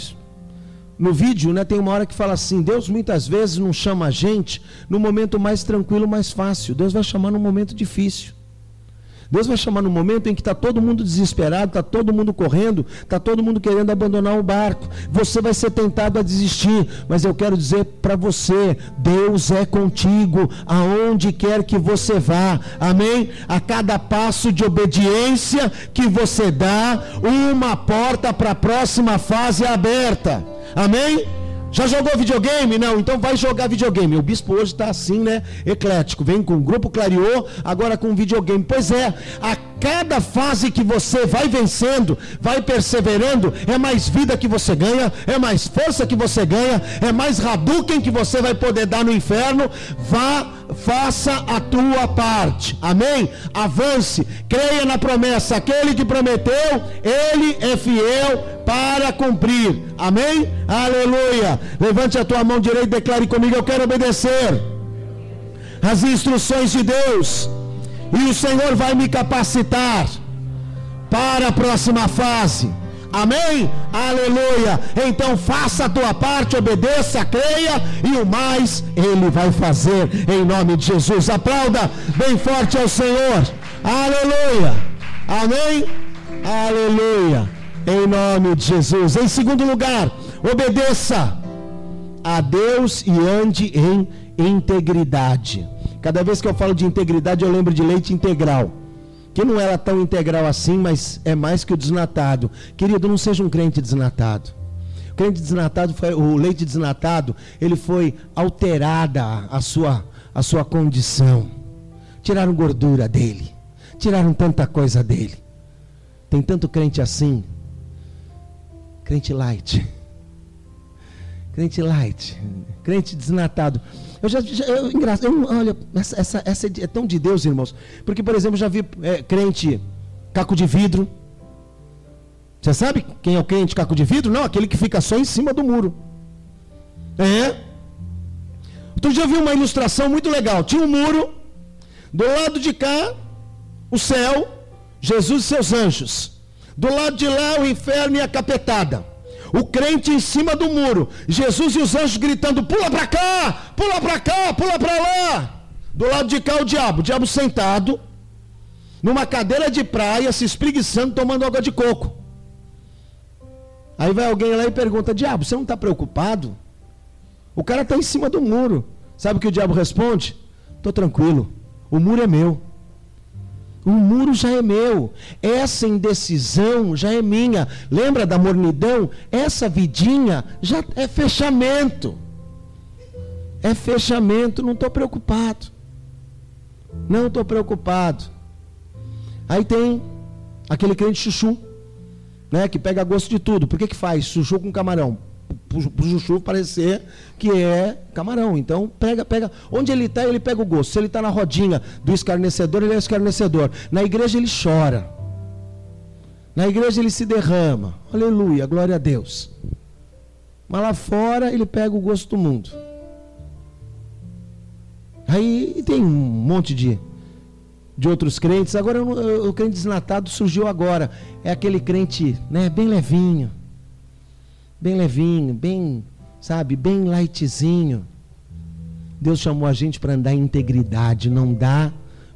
no vídeo, né, tem uma hora que fala assim: Deus muitas vezes não chama a gente no momento mais tranquilo, mais fácil. Deus vai chamar no momento difícil. Deus vai chamar no momento em que está todo mundo desesperado, está todo mundo correndo, está todo mundo querendo abandonar o barco. Você vai ser tentado a desistir, mas eu quero dizer para você: Deus é contigo, aonde quer que você vá, amém? A cada passo de obediência que você dá, uma porta para a próxima fase é aberta, amém? Já jogou videogame? Não, então vai jogar videogame. O bispo hoje está assim, né? Eclético. Vem com o grupo Clareou, agora com videogame. Pois é, a cada fase que você vai vencendo, vai perseverando, é mais vida que você ganha, é mais força que você ganha, é mais Hadouken que você vai poder dar no inferno. Vá, faça a tua parte. Amém? Avance, creia na promessa. Aquele que prometeu, ele é fiel para cumprir. Amém? Aleluia. Levante a tua mão direita e declare comigo: Eu quero obedecer as instruções de Deus. E o Senhor vai me capacitar para a próxima fase. Amém? Aleluia. Então faça a tua parte, obedeça, creia e o mais ele vai fazer em nome de Jesus. Aplauda bem forte ao Senhor. Aleluia. Amém? Aleluia em nome de Jesus. Em segundo lugar, obedeça a Deus e ande em integridade. Cada vez que eu falo de integridade, eu lembro de leite integral. Que não era tão integral assim, mas é mais que o desnatado. Querido, não seja um crente desnatado. O crente desnatado foi, o leite desnatado, ele foi alterada a sua a sua condição. Tiraram gordura dele. Tiraram tanta coisa dele. Tem tanto crente assim Crente light. Crente light. Crente desnatado. Eu já, já eu, eu, olha, essa, essa, essa é tão de Deus, irmãos. Porque, por exemplo, já vi é, crente caco de vidro. Você sabe quem é o crente caco de vidro? Não, aquele que fica só em cima do muro. É. Outro dia eu vi uma ilustração muito legal. Tinha um muro, do lado de cá, o céu, Jesus e seus anjos. Do lado de lá, o inferno e a capetada. O crente em cima do muro. Jesus e os anjos gritando: pula para cá, pula para cá, pula para lá. Do lado de cá, o diabo. O diabo sentado, numa cadeira de praia, se espreguiçando, tomando água de coco. Aí vai alguém lá e pergunta: Diabo, você não está preocupado? O cara está em cima do muro. Sabe o que o diabo responde? Estou tranquilo. O muro é meu. O muro já é meu. Essa indecisão já é minha. Lembra da mornidão? Essa vidinha já é fechamento. É fechamento. Não estou preocupado. Não estou preocupado. Aí tem aquele crente chuchu, né, que pega gosto de tudo. Por que, que faz chuchu com camarão? O Juchu parecer que é camarão. Então, pega, pega. Onde ele está, ele pega o gosto. Se ele está na rodinha do escarnecedor, ele é escarnecedor. Na igreja, ele chora. Na igreja, ele se derrama. Aleluia, glória a Deus. Mas lá fora, ele pega o gosto do mundo. Aí tem um monte de, de outros crentes. Agora, o crente desnatado surgiu agora. É aquele crente né, bem levinho bem levinho, bem, sabe, bem lightzinho. Deus chamou a gente para andar em integridade, não dá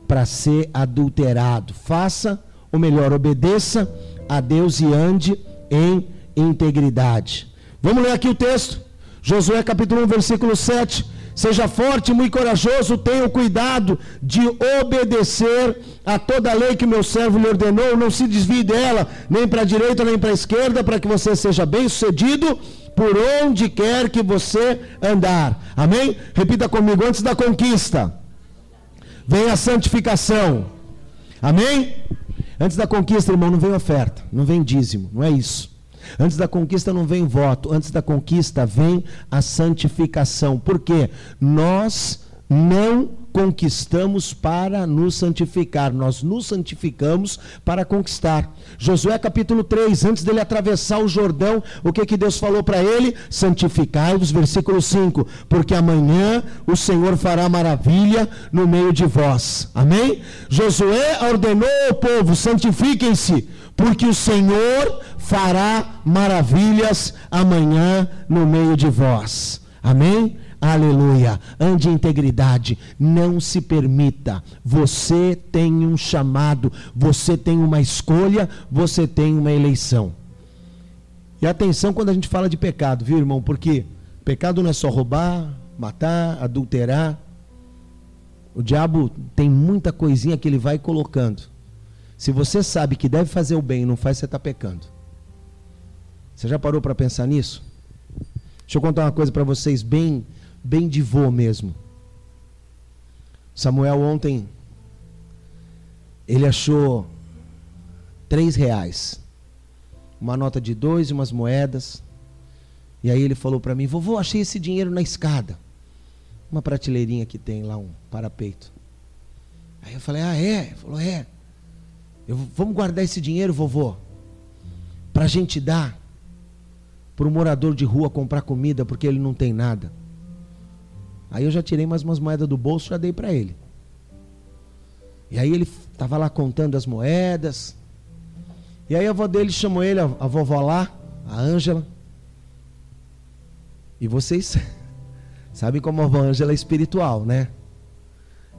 para ser adulterado. Faça, ou melhor, obedeça a Deus e ande em integridade. Vamos ler aqui o texto. Josué capítulo 1, versículo 7. Seja forte muito corajoso, tenha cuidado de obedecer a toda a lei que meu servo lhe ordenou, não se desvie dela, nem para a direita nem para a esquerda, para que você seja bem sucedido por onde quer que você andar. Amém? Repita comigo, antes da conquista, vem a santificação. Amém? Antes da conquista, irmão, não vem oferta, não vem dízimo, não é isso. Antes da conquista não vem voto, antes da conquista vem a santificação. Por quê? Nós não conquistamos para nos santificar, nós nos santificamos para conquistar. Josué capítulo 3, antes dele atravessar o Jordão, o que que Deus falou para ele? Santificai-vos, versículo 5, porque amanhã o Senhor fará maravilha no meio de vós. Amém? Josué ordenou ao povo: santifiquem-se, porque o Senhor fará maravilhas amanhã no meio de vós. Amém? Aleluia. Ande em integridade. Não se permita. Você tem um chamado, você tem uma escolha, você tem uma eleição. E atenção quando a gente fala de pecado, viu, irmão? Porque pecado não é só roubar, matar, adulterar. O diabo tem muita coisinha que ele vai colocando. Se você sabe que deve fazer o bem e não faz, você está pecando. Você já parou para pensar nisso? Deixa eu contar uma coisa para vocês bem bem de vô mesmo. Samuel ontem, ele achou três reais, uma nota de dois e umas moedas. E aí ele falou para mim, vovô, achei esse dinheiro na escada. Uma prateleirinha que tem lá, um parapeito. Aí eu falei, ah, é? Ele falou, é. Eu, vamos guardar esse dinheiro, vovô, para a gente dar para o morador de rua comprar comida, porque ele não tem nada. Aí eu já tirei mais umas moedas do bolso e já dei para ele. E aí ele estava lá contando as moedas. E aí a avó dele chamou ele, a, vovó lá, a Ângela. E vocês sabem como a avó Ângela é espiritual, né?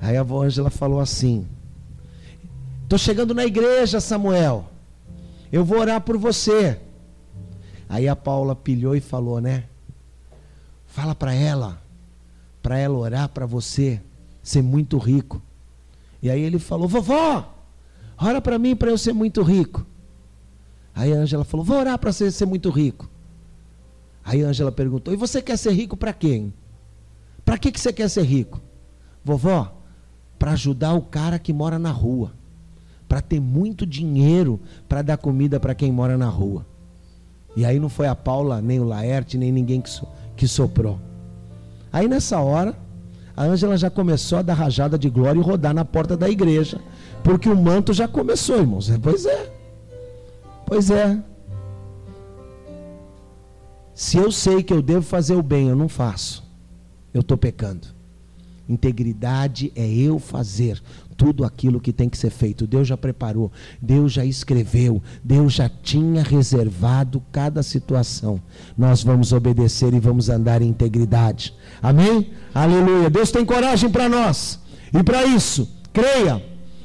Aí a avó Ângela falou assim: Estou chegando na igreja, Samuel. Eu vou orar por você. Aí a Paula pilhou e falou, né? Fala para ela para ela orar para você ser muito rico. E aí ele falou: Vovó, ora para mim para eu ser muito rico. Aí a Ângela falou: Vou orar para você ser muito rico. Aí a Ângela perguntou: E você quer ser rico para quem? Para que, que você quer ser rico? Vovó, para ajudar o cara que mora na rua. Para ter muito dinheiro para dar comida para quem mora na rua. E aí não foi a Paula, nem o Laerte, nem ninguém que, so, que soprou. Aí nessa hora, a Ângela já começou a dar rajada de glória e rodar na porta da igreja. Porque o manto já começou, irmãos. Pois é. Pois é. Se eu sei que eu devo fazer o bem, eu não faço. Eu estou pecando. Integridade é eu fazer tudo aquilo que tem que ser feito. Deus já preparou, Deus já escreveu, Deus já tinha reservado cada situação. Nós vamos obedecer e vamos andar em integridade. Amém? Aleluia. Deus tem coragem para nós. E para isso, creia,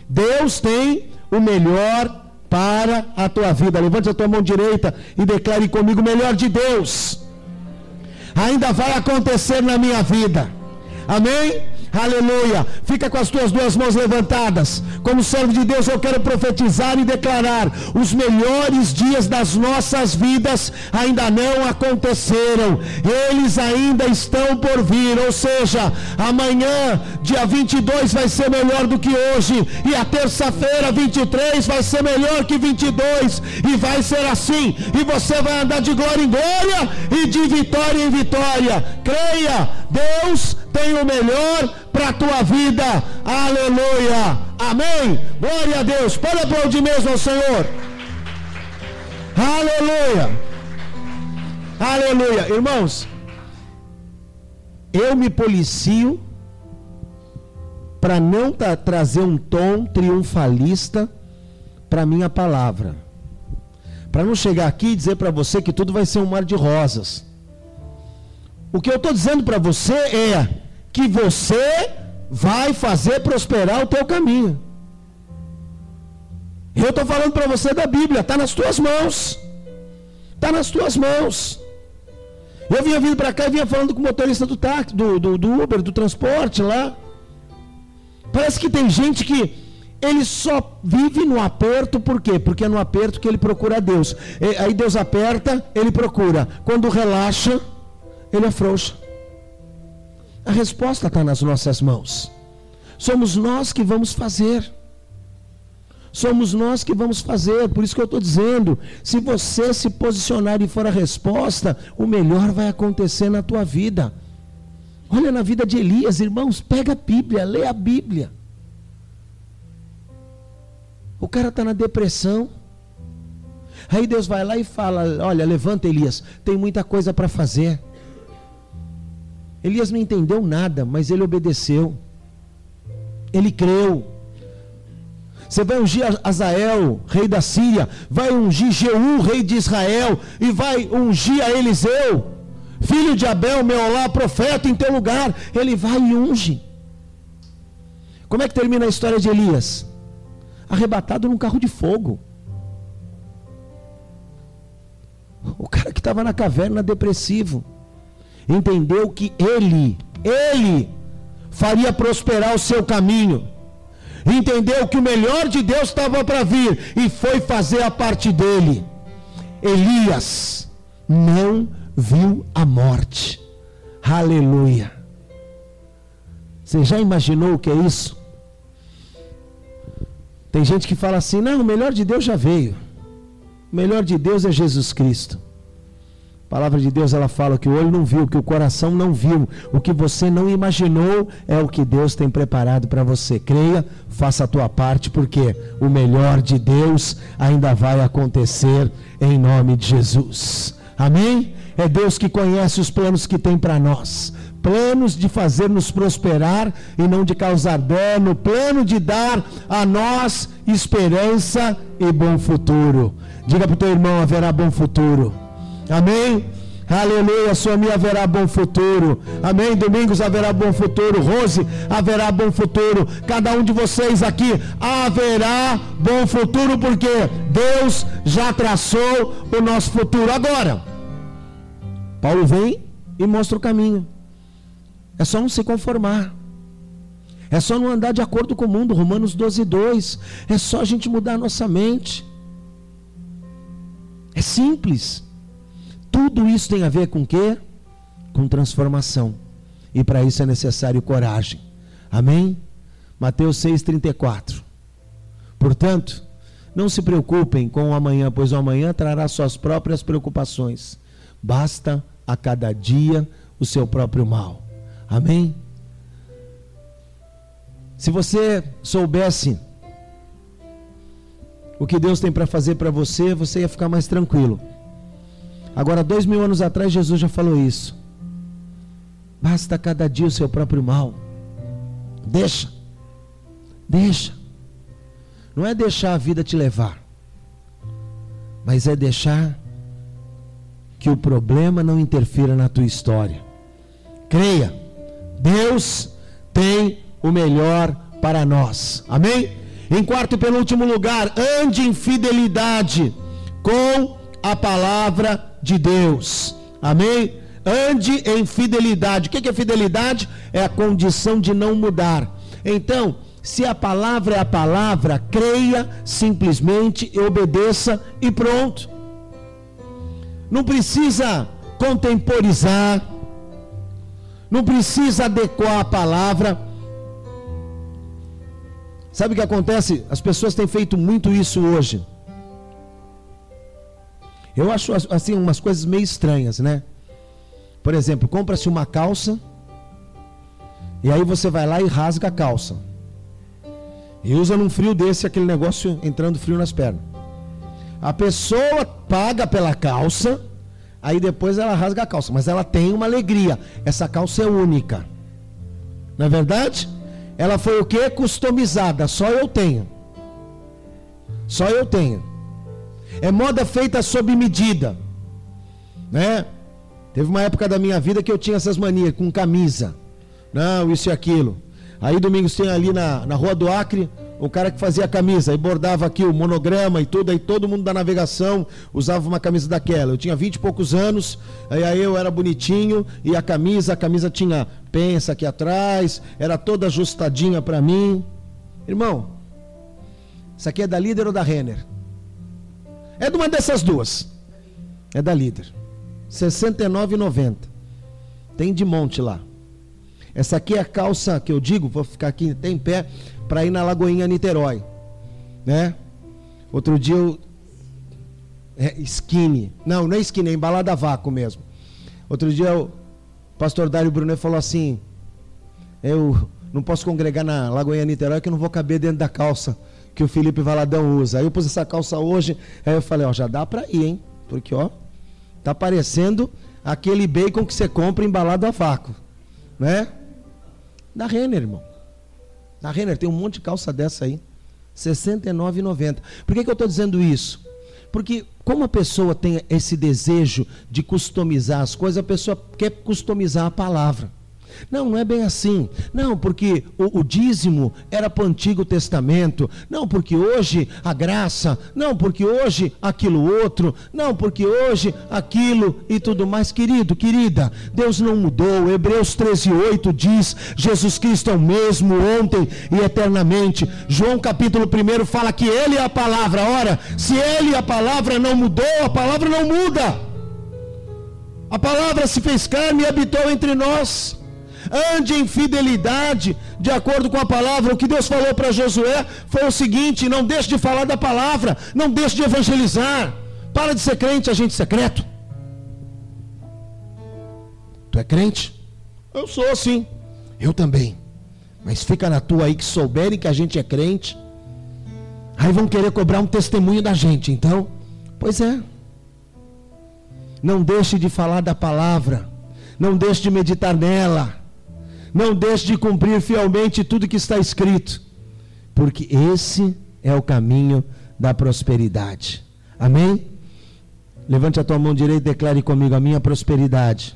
Deus tem o melhor para a tua vida. Levante a tua mão direita e declare comigo: o melhor de Deus ainda vai acontecer na minha vida. Amém? Aleluia. Fica com as tuas duas mãos levantadas. Como servo de Deus, eu quero profetizar e declarar: os melhores dias das nossas vidas ainda não aconteceram. Eles ainda estão por vir. Ou seja, amanhã, dia 22, vai ser melhor do que hoje. E a terça-feira, 23, vai ser melhor que 22. E vai ser assim. E você vai andar de glória em glória e de vitória em vitória. Creia, Deus tem o melhor para a tua vida. Aleluia. Amém. Glória a Deus. Pode aplaudir mesmo ao Senhor. Aleluia. Aleluia. Irmãos, eu me policio para não tra trazer um tom triunfalista para minha palavra. Para não chegar aqui e dizer para você que tudo vai ser um mar de rosas. O que eu estou dizendo para você é que você vai fazer prosperar o teu caminho. Eu estou falando para você da Bíblia, está nas tuas mãos. Está nas tuas mãos. Eu vinha vindo para cá e vinha falando com o motorista do táxi, do, do, do Uber, do transporte lá. Parece que tem gente que ele só vive no aperto, por quê? Porque é no aperto que ele procura Deus. Aí Deus aperta, ele procura. Quando relaxa, ele afrouxa. A resposta está nas nossas mãos. Somos nós que vamos fazer. Somos nós que vamos fazer, por isso que eu estou dizendo: se você se posicionar e for a resposta, o melhor vai acontecer na tua vida. Olha na vida de Elias, irmãos, pega a Bíblia, lê a Bíblia. O cara está na depressão. Aí Deus vai lá e fala: Olha, levanta Elias, tem muita coisa para fazer. Elias não entendeu nada, mas ele obedeceu. Ele creu. Você vai ungir Azael, rei da Síria, vai ungir Jeú, rei de Israel, e vai ungir a Eliseu, filho de Abel, Meolá, profeta em teu lugar. Ele vai e unge. Como é que termina a história de Elias? Arrebatado num carro de fogo. O cara que estava na caverna depressivo entendeu que ele, ele faria prosperar o seu caminho. Entendeu que o melhor de Deus estava para vir e foi fazer a parte dele. Elias não viu a morte. Aleluia. Você já imaginou o que é isso? Tem gente que fala assim: não, o melhor de Deus já veio. O melhor de Deus é Jesus Cristo. Palavra de Deus ela fala que o olho não viu, que o coração não viu, o que você não imaginou é o que Deus tem preparado para você. Creia, faça a tua parte, porque o melhor de Deus ainda vai acontecer em nome de Jesus. Amém? É Deus que conhece os planos que tem para nós planos de fazer-nos prosperar e não de causar dano, plano de dar a nós esperança e bom futuro. Diga para o teu irmão: haverá bom futuro. Amém? Aleluia, sua minha haverá bom futuro. Amém. Domingos haverá bom futuro. Rose haverá bom futuro. Cada um de vocês aqui haverá bom futuro, porque Deus já traçou o nosso futuro. Agora, Paulo vem e mostra o caminho. É só não se conformar. É só não andar de acordo com o mundo. Romanos 12, 2. É só a gente mudar a nossa mente. É simples. Tudo isso tem a ver com quê? Com transformação. E para isso é necessário coragem. Amém? Mateus 6,34. Portanto, não se preocupem com o amanhã, pois o amanhã trará suas próprias preocupações. Basta a cada dia o seu próprio mal. Amém? Se você soubesse o que Deus tem para fazer para você, você ia ficar mais tranquilo. Agora, dois mil anos atrás, Jesus já falou isso. Basta cada dia o seu próprio mal. Deixa. Deixa. Não é deixar a vida te levar, mas é deixar que o problema não interfira na tua história. Creia. Deus tem o melhor para nós. Amém? Em quarto e penúltimo lugar, ande em fidelidade com a palavra de Deus. Amém? Ande em fidelidade. O que é fidelidade? É a condição de não mudar. Então, se a palavra é a palavra, creia simplesmente obedeça e pronto. Não precisa contemporizar, não precisa adequar a palavra. Sabe o que acontece? As pessoas têm feito muito isso hoje. Eu acho assim umas coisas meio estranhas, né? Por exemplo, compra-se uma calça e aí você vai lá e rasga a calça. E usa num frio desse aquele negócio entrando frio nas pernas. A pessoa paga pela calça Aí depois ela rasga a calça, mas ela tem uma alegria. Essa calça é única. Não é verdade? Ela foi o que? Customizada. Só eu tenho. Só eu tenho. É moda feita sob medida. Né? Teve uma época da minha vida que eu tinha essas manias com camisa. Não, isso e aquilo. Aí domingos tem ali na, na Rua do Acre o cara que fazia a camisa e bordava aqui o monograma e tudo, aí todo mundo da navegação usava uma camisa daquela. Eu tinha vinte e poucos anos, aí, aí eu era bonitinho e a camisa, a camisa tinha pensa aqui atrás, era toda ajustadinha para mim. Irmão, isso aqui é da líder ou da Renner? É de uma dessas duas. É da líder. R$ 69,90. Tem de monte lá. Essa aqui é a calça que eu digo, vou ficar aqui em pé, para ir na Lagoinha Niterói. Né? Outro dia eu. É, skinny. Não, não é skinny, é embalada a vácuo mesmo. Outro dia o pastor Dário Brunet falou assim: Eu não posso congregar na Lagoinha Niterói que eu não vou caber dentro da calça que o Felipe Valadão usa. Aí eu pus essa calça hoje, aí eu falei: Ó, já dá pra ir, hein? Porque, ó, tá parecendo aquele bacon que você compra embalado a vácuo, né? Da Renner, irmão. Da Renner tem um monte de calça dessa aí. R$ 69,90. Por que, que eu estou dizendo isso? Porque como a pessoa tem esse desejo de customizar as coisas, a pessoa quer customizar a palavra. Não, não é bem assim. Não, porque o, o dízimo era para o Antigo Testamento. Não, porque hoje a graça. Não, porque hoje aquilo outro. Não, porque hoje aquilo e tudo mais. Querido, querida, Deus não mudou. Hebreus 13, 8 diz: Jesus Cristo é o mesmo ontem e eternamente. João capítulo 1 fala que Ele é a palavra. Ora, se Ele é a palavra não mudou, a palavra não muda. A palavra se fez carne e habitou entre nós ande em fidelidade, de acordo com a palavra. O que Deus falou para Josué foi o seguinte: não deixe de falar da palavra, não deixe de evangelizar. Para de ser crente, agente secreto. Tu é crente? Eu sou sim. Eu também. Mas fica na tua aí que souberem que a gente é crente. Aí vão querer cobrar um testemunho da gente, então. Pois é. Não deixe de falar da palavra. Não deixe de meditar nela. Não deixe de cumprir fielmente tudo que está escrito, porque esse é o caminho da prosperidade. Amém? Levante a tua mão direita e declare comigo: a minha prosperidade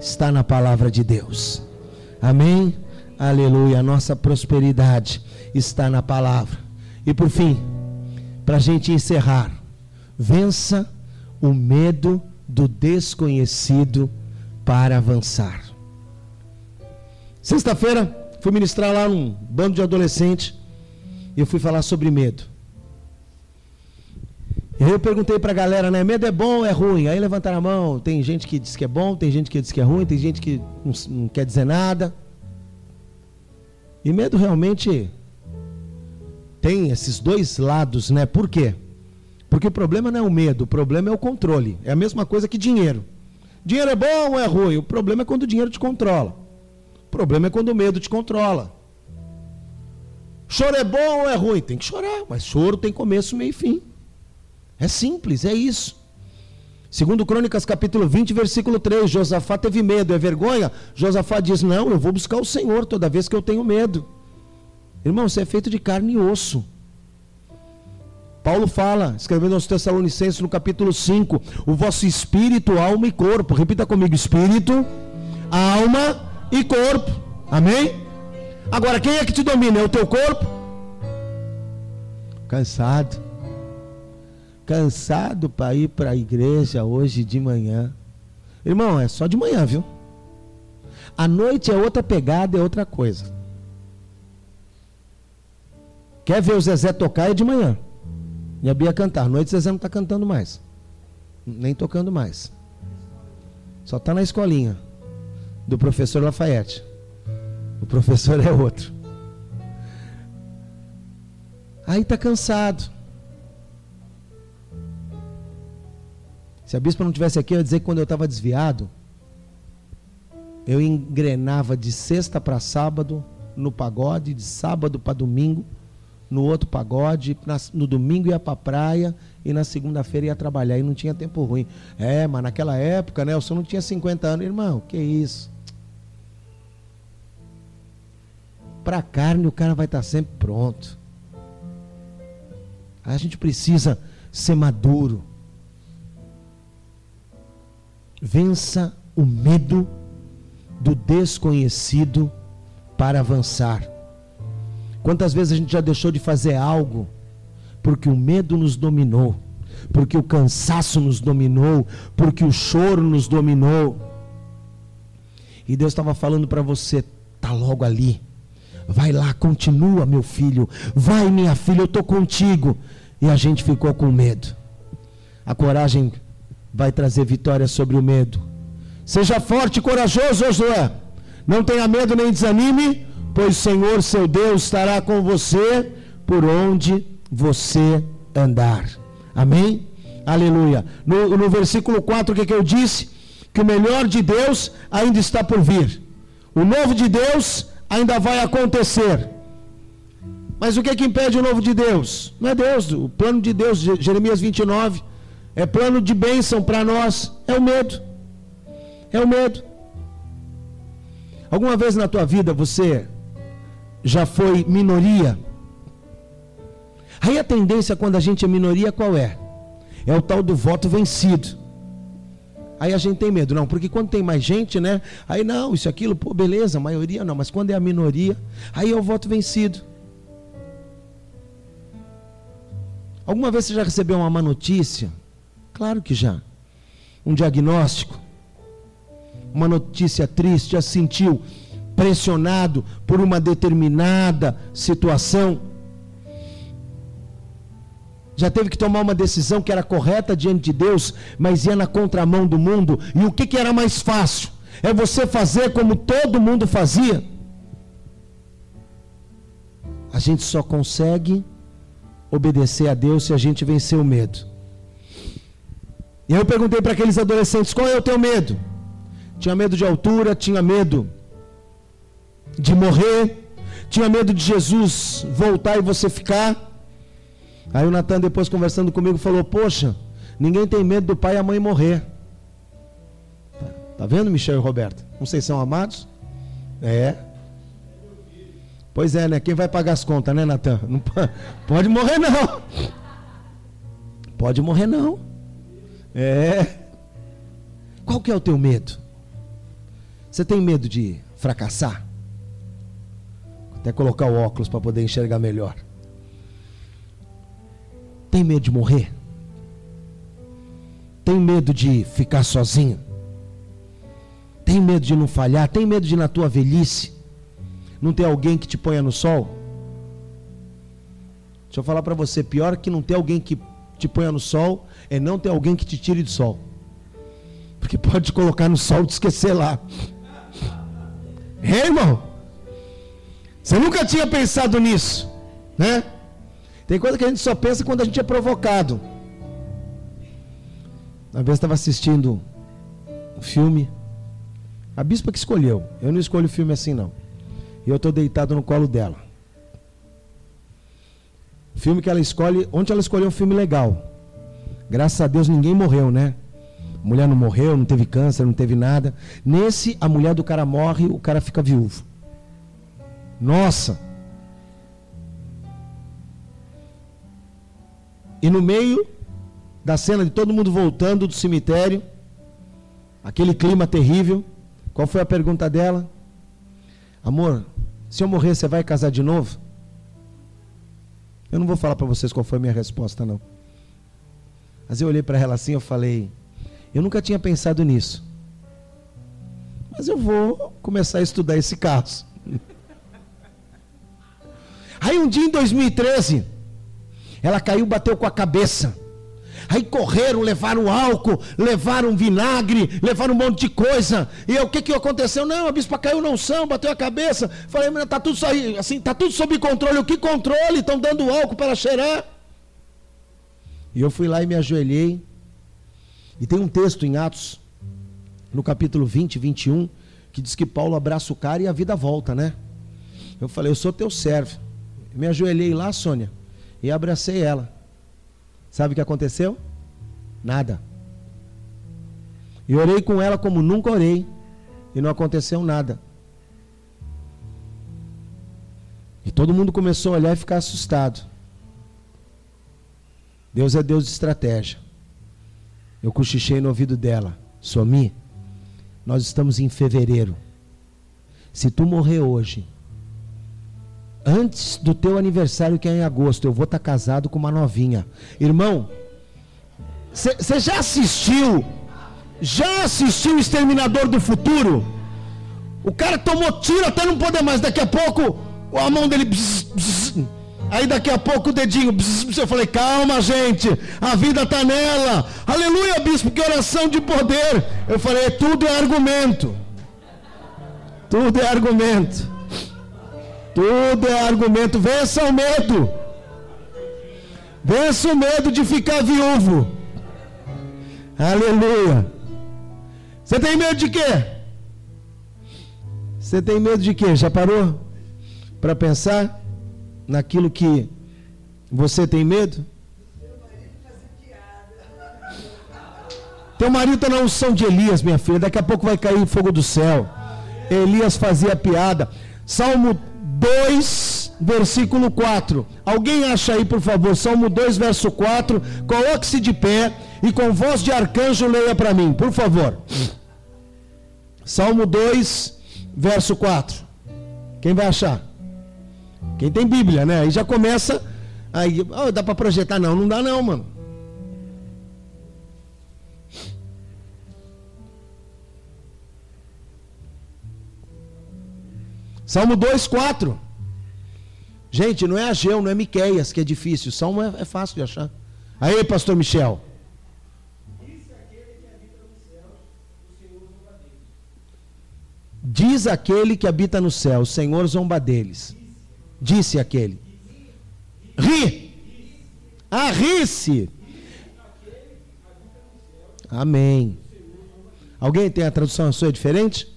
está na palavra de Deus. Amém? Aleluia. A nossa prosperidade está na palavra. E por fim, para a gente encerrar, vença o medo do desconhecido para avançar. Sexta-feira, fui ministrar lá num bando de adolescente e eu fui falar sobre medo. Eu perguntei para a galera, né? Medo é bom ou é ruim? Aí levantaram a mão. Tem gente que diz que é bom, tem gente que diz que é ruim, tem gente que não, não quer dizer nada. E medo realmente tem esses dois lados, né? Por quê? Porque o problema não é o medo, o problema é o controle. É a mesma coisa que dinheiro. Dinheiro é bom ou é ruim? O problema é quando o dinheiro te controla problema é quando o medo te controla. Choro é bom ou é ruim? Tem que chorar, mas choro tem começo, meio e fim. É simples, é isso. Segundo Crônicas capítulo 20, versículo 3, Josafá teve medo, é vergonha? Josafá diz: "Não, eu vou buscar o Senhor toda vez que eu tenho medo". Irmão, você é feito de carne e osso. Paulo fala, escrevendo aos Tessalonicenses no capítulo 5, o vosso espírito, alma e corpo. Repita comigo: espírito, alma e corpo. Amém? Agora, quem é que te domina? É o teu corpo? Cansado. Cansado para ir para a igreja hoje de manhã. Irmão, é só de manhã, viu? A noite é outra pegada, é outra coisa. Quer ver o Zezé tocar é de manhã. E a Bia cantar. À noite Zezé não está cantando mais. Nem tocando mais. Só está na escolinha do professor Lafayette. O professor é outro. Aí está cansado. Se a bispa não tivesse aqui, eu ia dizer que quando eu estava desviado, eu engrenava de sexta para sábado no pagode, de sábado para domingo no outro pagode, no domingo ia para a praia e na segunda-feira ia trabalhar e não tinha tempo ruim. É, mas naquela época, né, o senhor não tinha 50 anos, irmão, que isso? Para a carne, o cara vai estar sempre pronto. A gente precisa ser maduro. Vença o medo do desconhecido para avançar. Quantas vezes a gente já deixou de fazer algo porque o medo nos dominou, porque o cansaço nos dominou, porque o choro nos dominou. E Deus estava falando para você, tá logo ali. Vai lá, continua, meu filho. Vai, minha filha, eu estou contigo. E a gente ficou com medo. A coragem vai trazer vitória sobre o medo. Seja forte e corajoso, Josué. Não tenha medo nem desanime, pois o Senhor, seu Deus, estará com você por onde você andar. Amém? Aleluia. No, no versículo 4, o que, que eu disse? Que o melhor de Deus ainda está por vir. O novo de Deus ainda vai acontecer. Mas o que, que impede o novo de Deus? Não é Deus, o plano de Deus, Jeremias 29, é plano de bênção para nós, é o medo. É o medo. Alguma vez na tua vida você já foi minoria? Aí a tendência quando a gente é minoria qual é? É o tal do voto vencido. Aí a gente tem medo, não, porque quando tem mais gente, né? Aí não, isso aquilo, pô, beleza, maioria não, mas quando é a minoria, aí é o voto vencido. Alguma vez você já recebeu uma má notícia? Claro que já. Um diagnóstico, uma notícia triste, já se sentiu pressionado por uma determinada situação? Já teve que tomar uma decisão que era correta diante de Deus, mas ia na contramão do mundo. E o que, que era mais fácil? É você fazer como todo mundo fazia? A gente só consegue obedecer a Deus se a gente vencer o medo. E eu perguntei para aqueles adolescentes: qual é o teu medo? Tinha medo de altura, tinha medo de morrer, tinha medo de Jesus voltar e você ficar. Aí o Natan, depois conversando comigo, falou: Poxa, ninguém tem medo do pai e a mãe morrer. Tá vendo, Michel e Roberto? Não sei se são amados? É. Pois é, né? Quem vai pagar as contas, né, Natan? Não pode morrer, não. Pode morrer, não. É. Qual que é o teu medo? Você tem medo de fracassar? Até colocar o óculos para poder enxergar melhor. Tem medo de morrer? Tem medo de ficar sozinho? Tem medo de não falhar? Tem medo de na tua velhice não ter alguém que te ponha no sol? Deixa eu falar para você, pior que não ter alguém que te ponha no sol é não ter alguém que te tire do sol. Porque pode te colocar no sol e te esquecer lá. É, irmão? Você nunca tinha pensado nisso, né? Tem coisa que a gente só pensa quando a gente é provocado. Uma vez estava assistindo um filme. A bispa que escolheu. Eu não escolho filme assim, não. E eu estou deitado no colo dela. Filme que ela escolhe. Ontem ela escolheu um filme legal. Graças a Deus ninguém morreu, né? A mulher não morreu, não teve câncer, não teve nada. Nesse, a mulher do cara morre, o cara fica viúvo. Nossa! E no meio da cena de todo mundo voltando do cemitério, aquele clima terrível, qual foi a pergunta dela? Amor, se eu morrer, você vai casar de novo? Eu não vou falar para vocês qual foi a minha resposta, não. Mas eu olhei para ela assim, eu falei, eu nunca tinha pensado nisso. Mas eu vou começar a estudar esse caso. Aí um dia em 2013, ela caiu, bateu com a cabeça. Aí correram, levaram álcool, levaram vinagre, levaram um monte de coisa. E o que, que aconteceu? Não, a bispa caiu na unção, bateu a cabeça. Falei, mas tá tudo aí, assim, tá tudo sob controle. O que controle? Estão dando álcool para cheirar. E eu fui lá e me ajoelhei. E tem um texto em Atos, no capítulo 20, 21, que diz que Paulo abraça o cara e a vida volta, né? Eu falei, eu sou teu servo. me ajoelhei lá, Sônia e abracei ela. Sabe o que aconteceu? Nada. E orei com ela como nunca orei. E não aconteceu nada. E todo mundo começou a olhar e ficar assustado. Deus é Deus de estratégia. Eu cochichei no ouvido dela. Somi, nós estamos em fevereiro. Se tu morrer hoje, antes do teu aniversário, que é em agosto, eu vou estar tá casado com uma novinha. Irmão, você já assistiu? Já assistiu o Exterminador do Futuro? O cara tomou tiro até não poder mais. Daqui a pouco, a mão dele. Bzz, bzz, aí daqui a pouco o dedinho. Bzz, eu falei, calma, gente. A vida está nela. Aleluia, bispo, que oração de poder. Eu falei, tudo é argumento. Tudo é argumento. Tudo é argumento. Vença o medo. Vença o medo de ficar viúvo. Aleluia. Você tem medo de quê? Você tem medo de quê? Já parou para pensar naquilo que você tem medo? Teu marido está na unção de Elias, minha filha. Daqui a pouco vai cair fogo do céu. Elias fazia piada. Salmo 2, versículo 4. Alguém acha aí, por favor, Salmo 2, verso 4. Coloque-se de pé e com voz de arcanjo leia para mim, por favor. Salmo 2, verso 4. Quem vai achar? Quem tem Bíblia, né? Aí já começa. Aí, oh, dá para projetar? Não, não dá não, mano. Salmo 2, 4. Gente, não é Ageu, não é Miqueias que é difícil. Salmo é, é fácil de achar. Aí, pastor Michel. Diz aquele que habita no céu, o Senhor zomba deles. Disse aquele. Ri. Ah, ri-se. Amém. Alguém tem a tradução sua diferente?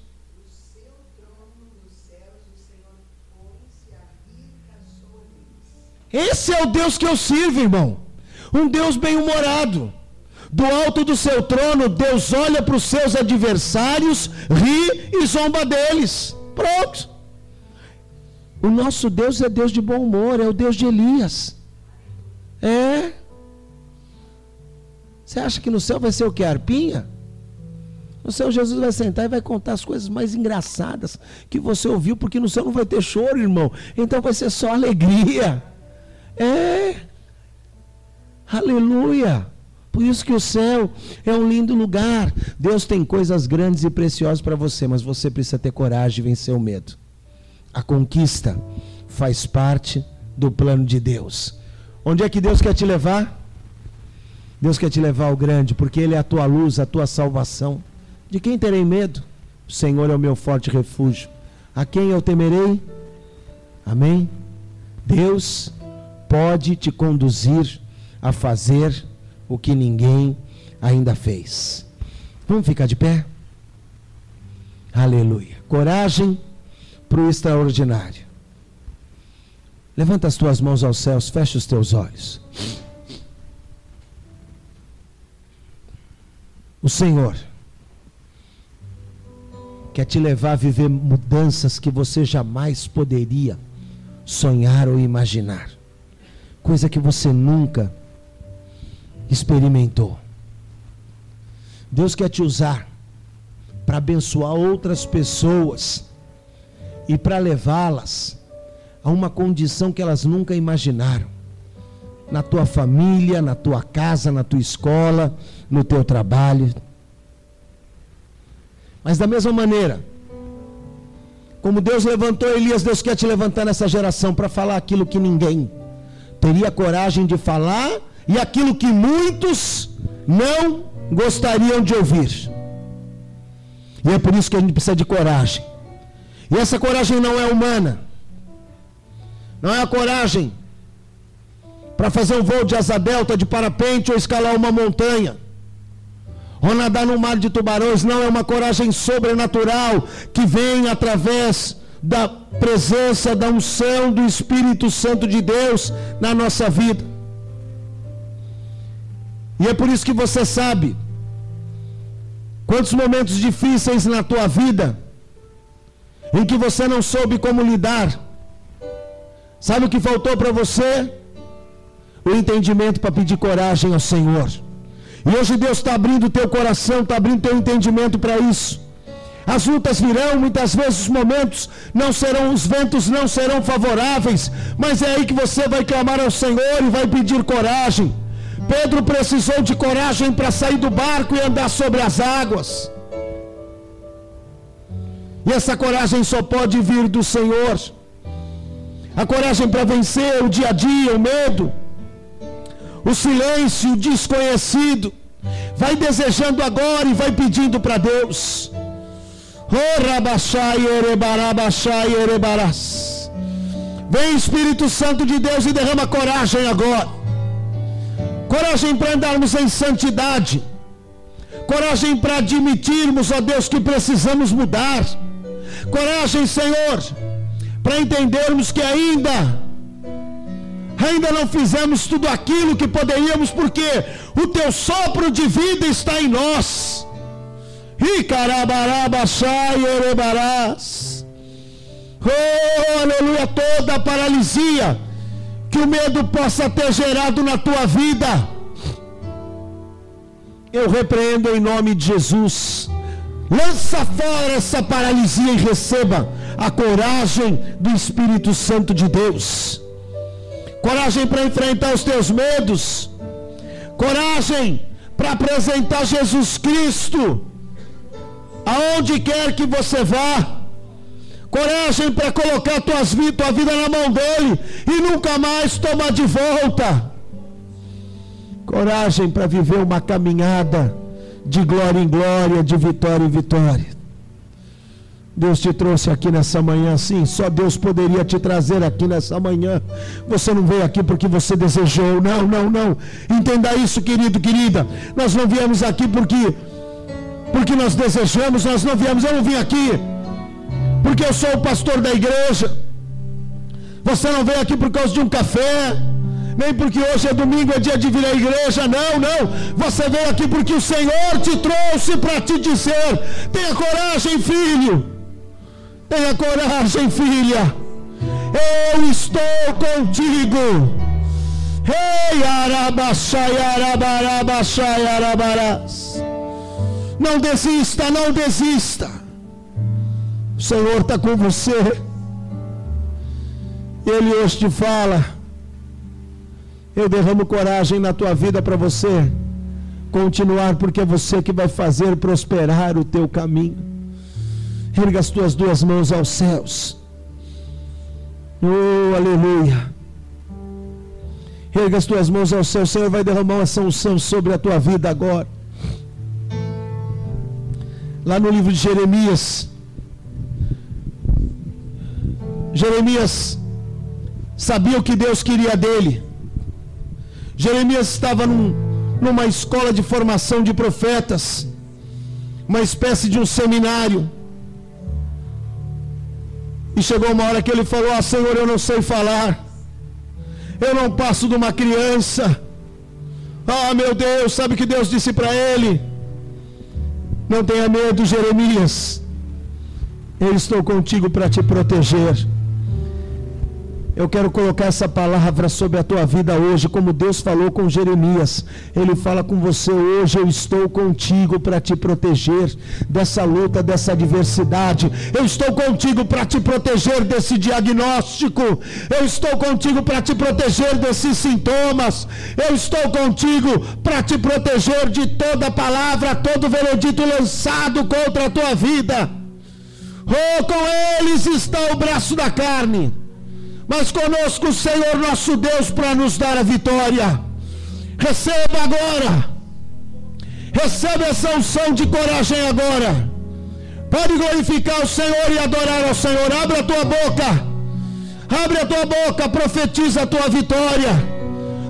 Esse é o Deus que eu sirvo, irmão. Um Deus bem-humorado. Do alto do seu trono, Deus olha para os seus adversários, ri e zomba deles. Pronto. O nosso Deus é Deus de bom humor, é o Deus de Elias. É. Você acha que no céu vai ser o que? Arpinha? No céu Jesus vai sentar e vai contar as coisas mais engraçadas que você ouviu, porque no céu não vai ter choro, irmão. Então vai ser só alegria. É. Aleluia. Por isso que o céu é um lindo lugar. Deus tem coisas grandes e preciosas para você, mas você precisa ter coragem de vencer o medo. A conquista faz parte do plano de Deus. Onde é que Deus quer te levar? Deus quer te levar ao grande, porque Ele é a tua luz, a tua salvação. De quem terei medo? O Senhor é o meu forte refúgio. A quem eu temerei? Amém? Deus pode te conduzir a fazer o que ninguém ainda fez. Vamos ficar de pé? Aleluia. Coragem para o extraordinário. Levanta as tuas mãos aos céus, fecha os teus olhos. O Senhor quer te levar a viver mudanças que você jamais poderia sonhar ou imaginar coisa que você nunca experimentou. Deus quer te usar para abençoar outras pessoas e para levá-las a uma condição que elas nunca imaginaram. Na tua família, na tua casa, na tua escola, no teu trabalho. Mas da mesma maneira, como Deus levantou Elias, Deus quer te levantar nessa geração para falar aquilo que ninguém teria coragem de falar e aquilo que muitos não gostariam de ouvir. E é por isso que a gente precisa de coragem. E essa coragem não é humana. Não é a coragem para fazer um voo de asa delta, de parapente ou escalar uma montanha. Ou nadar no mar de tubarões. Não é uma coragem sobrenatural que vem através da presença, da unção do Espírito Santo de Deus na nossa vida. E é por isso que você sabe quantos momentos difíceis na tua vida em que você não soube como lidar. Sabe o que faltou para você? O entendimento para pedir coragem ao Senhor. E hoje Deus está abrindo o teu coração, está abrindo teu entendimento para isso. As lutas virão, muitas vezes os momentos não serão, os ventos não serão favoráveis, mas é aí que você vai clamar ao Senhor e vai pedir coragem. Pedro precisou de coragem para sair do barco e andar sobre as águas. E essa coragem só pode vir do Senhor. A coragem para vencer o dia a dia, o medo, o silêncio, o desconhecido. Vai desejando agora e vai pedindo para Deus. Vem Espírito Santo de Deus e derrama coragem agora. coragem para andarmos em santidade, coragem para admitirmos, ó Deus, que precisamos mudar, coragem, Senhor, para entendermos que ainda ainda não fizemos tudo aquilo que poderíamos, porque o teu sopro de vida está em nós. Oh, aleluia, toda a paralisia que o medo possa ter gerado na tua vida. Eu repreendo em nome de Jesus. Lança fora essa paralisia e receba a coragem do Espírito Santo de Deus. Coragem para enfrentar os teus medos. Coragem para apresentar Jesus Cristo aonde quer que você vá. Coragem para colocar tuas, tua vida na mão dele e nunca mais tomar de volta. Coragem para viver uma caminhada de glória em glória, de vitória em vitória. Deus te trouxe aqui nessa manhã, sim, só Deus poderia te trazer aqui nessa manhã. Você não veio aqui porque você desejou, não, não, não. Entenda isso, querido, querida. Nós não viemos aqui porque porque nós desejamos, nós não viemos, eu não vim aqui porque eu sou o pastor da igreja. Você não veio aqui por causa de um café, nem porque hoje é domingo, é dia de vir à igreja, não, não. Você veio aqui porque o Senhor te trouxe para te dizer: tenha coragem, filho, tenha coragem, filha, eu estou contigo. Ei, arabaxai, arabarabaxai, arabarás. Não desista, não desista. O Senhor está com você. Ele hoje te fala. Eu derramo coragem na tua vida para você continuar, porque é você que vai fazer prosperar o teu caminho. Erga as tuas duas mãos aos céus. Oh, aleluia. Erga as tuas mãos ao céu. O Senhor vai derramar uma sanção sobre a tua vida agora lá no livro de Jeremias. Jeremias sabia o que Deus queria dele. Jeremias estava num, numa escola de formação de profetas, uma espécie de um seminário. E chegou uma hora que ele falou: Ah, Senhor, eu não sei falar, eu não passo de uma criança. Ah, meu Deus, sabe o que Deus disse para ele? Não tenha medo, Jeremias. Eu estou contigo para te proteger. Eu quero colocar essa palavra sobre a tua vida hoje, como Deus falou com Jeremias. Ele fala com você hoje: Eu estou contigo para te proteger dessa luta, dessa adversidade. Eu estou contigo para te proteger desse diagnóstico. Eu estou contigo para te proteger desses sintomas. Eu estou contigo para te proteger de toda palavra, todo veredito lançado contra a tua vida. Oh, com eles está o braço da carne mas conosco o Senhor nosso Deus para nos dar a vitória. Receba agora, receba essa unção de coragem agora. Pode glorificar o Senhor e adorar ao Senhor. Abre a tua boca, abre a tua boca, profetiza a tua vitória.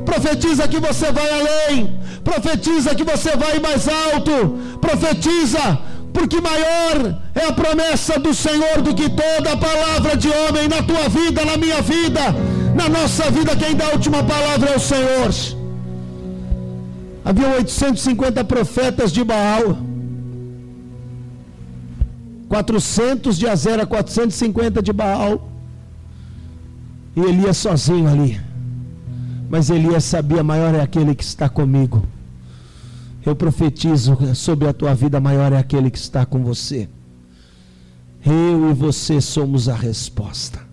Profetiza que você vai além, profetiza que você vai mais alto, profetiza porque maior é a promessa do Senhor do que toda a palavra de homem na tua vida, na minha vida, na nossa vida. Quem dá a última palavra é o Senhor. Havia 850 profetas de Baal. 400 de Azera, 450 de Baal. E Elias sozinho ali. Mas Elias sabia: maior é aquele que está comigo eu profetizo sobre a tua vida, maior é aquele que está com você. Eu e você somos a resposta.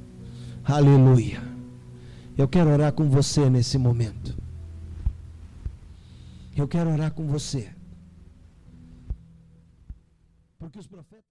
Aleluia. Eu quero orar com você nesse momento. Eu quero orar com você. Porque os profetas.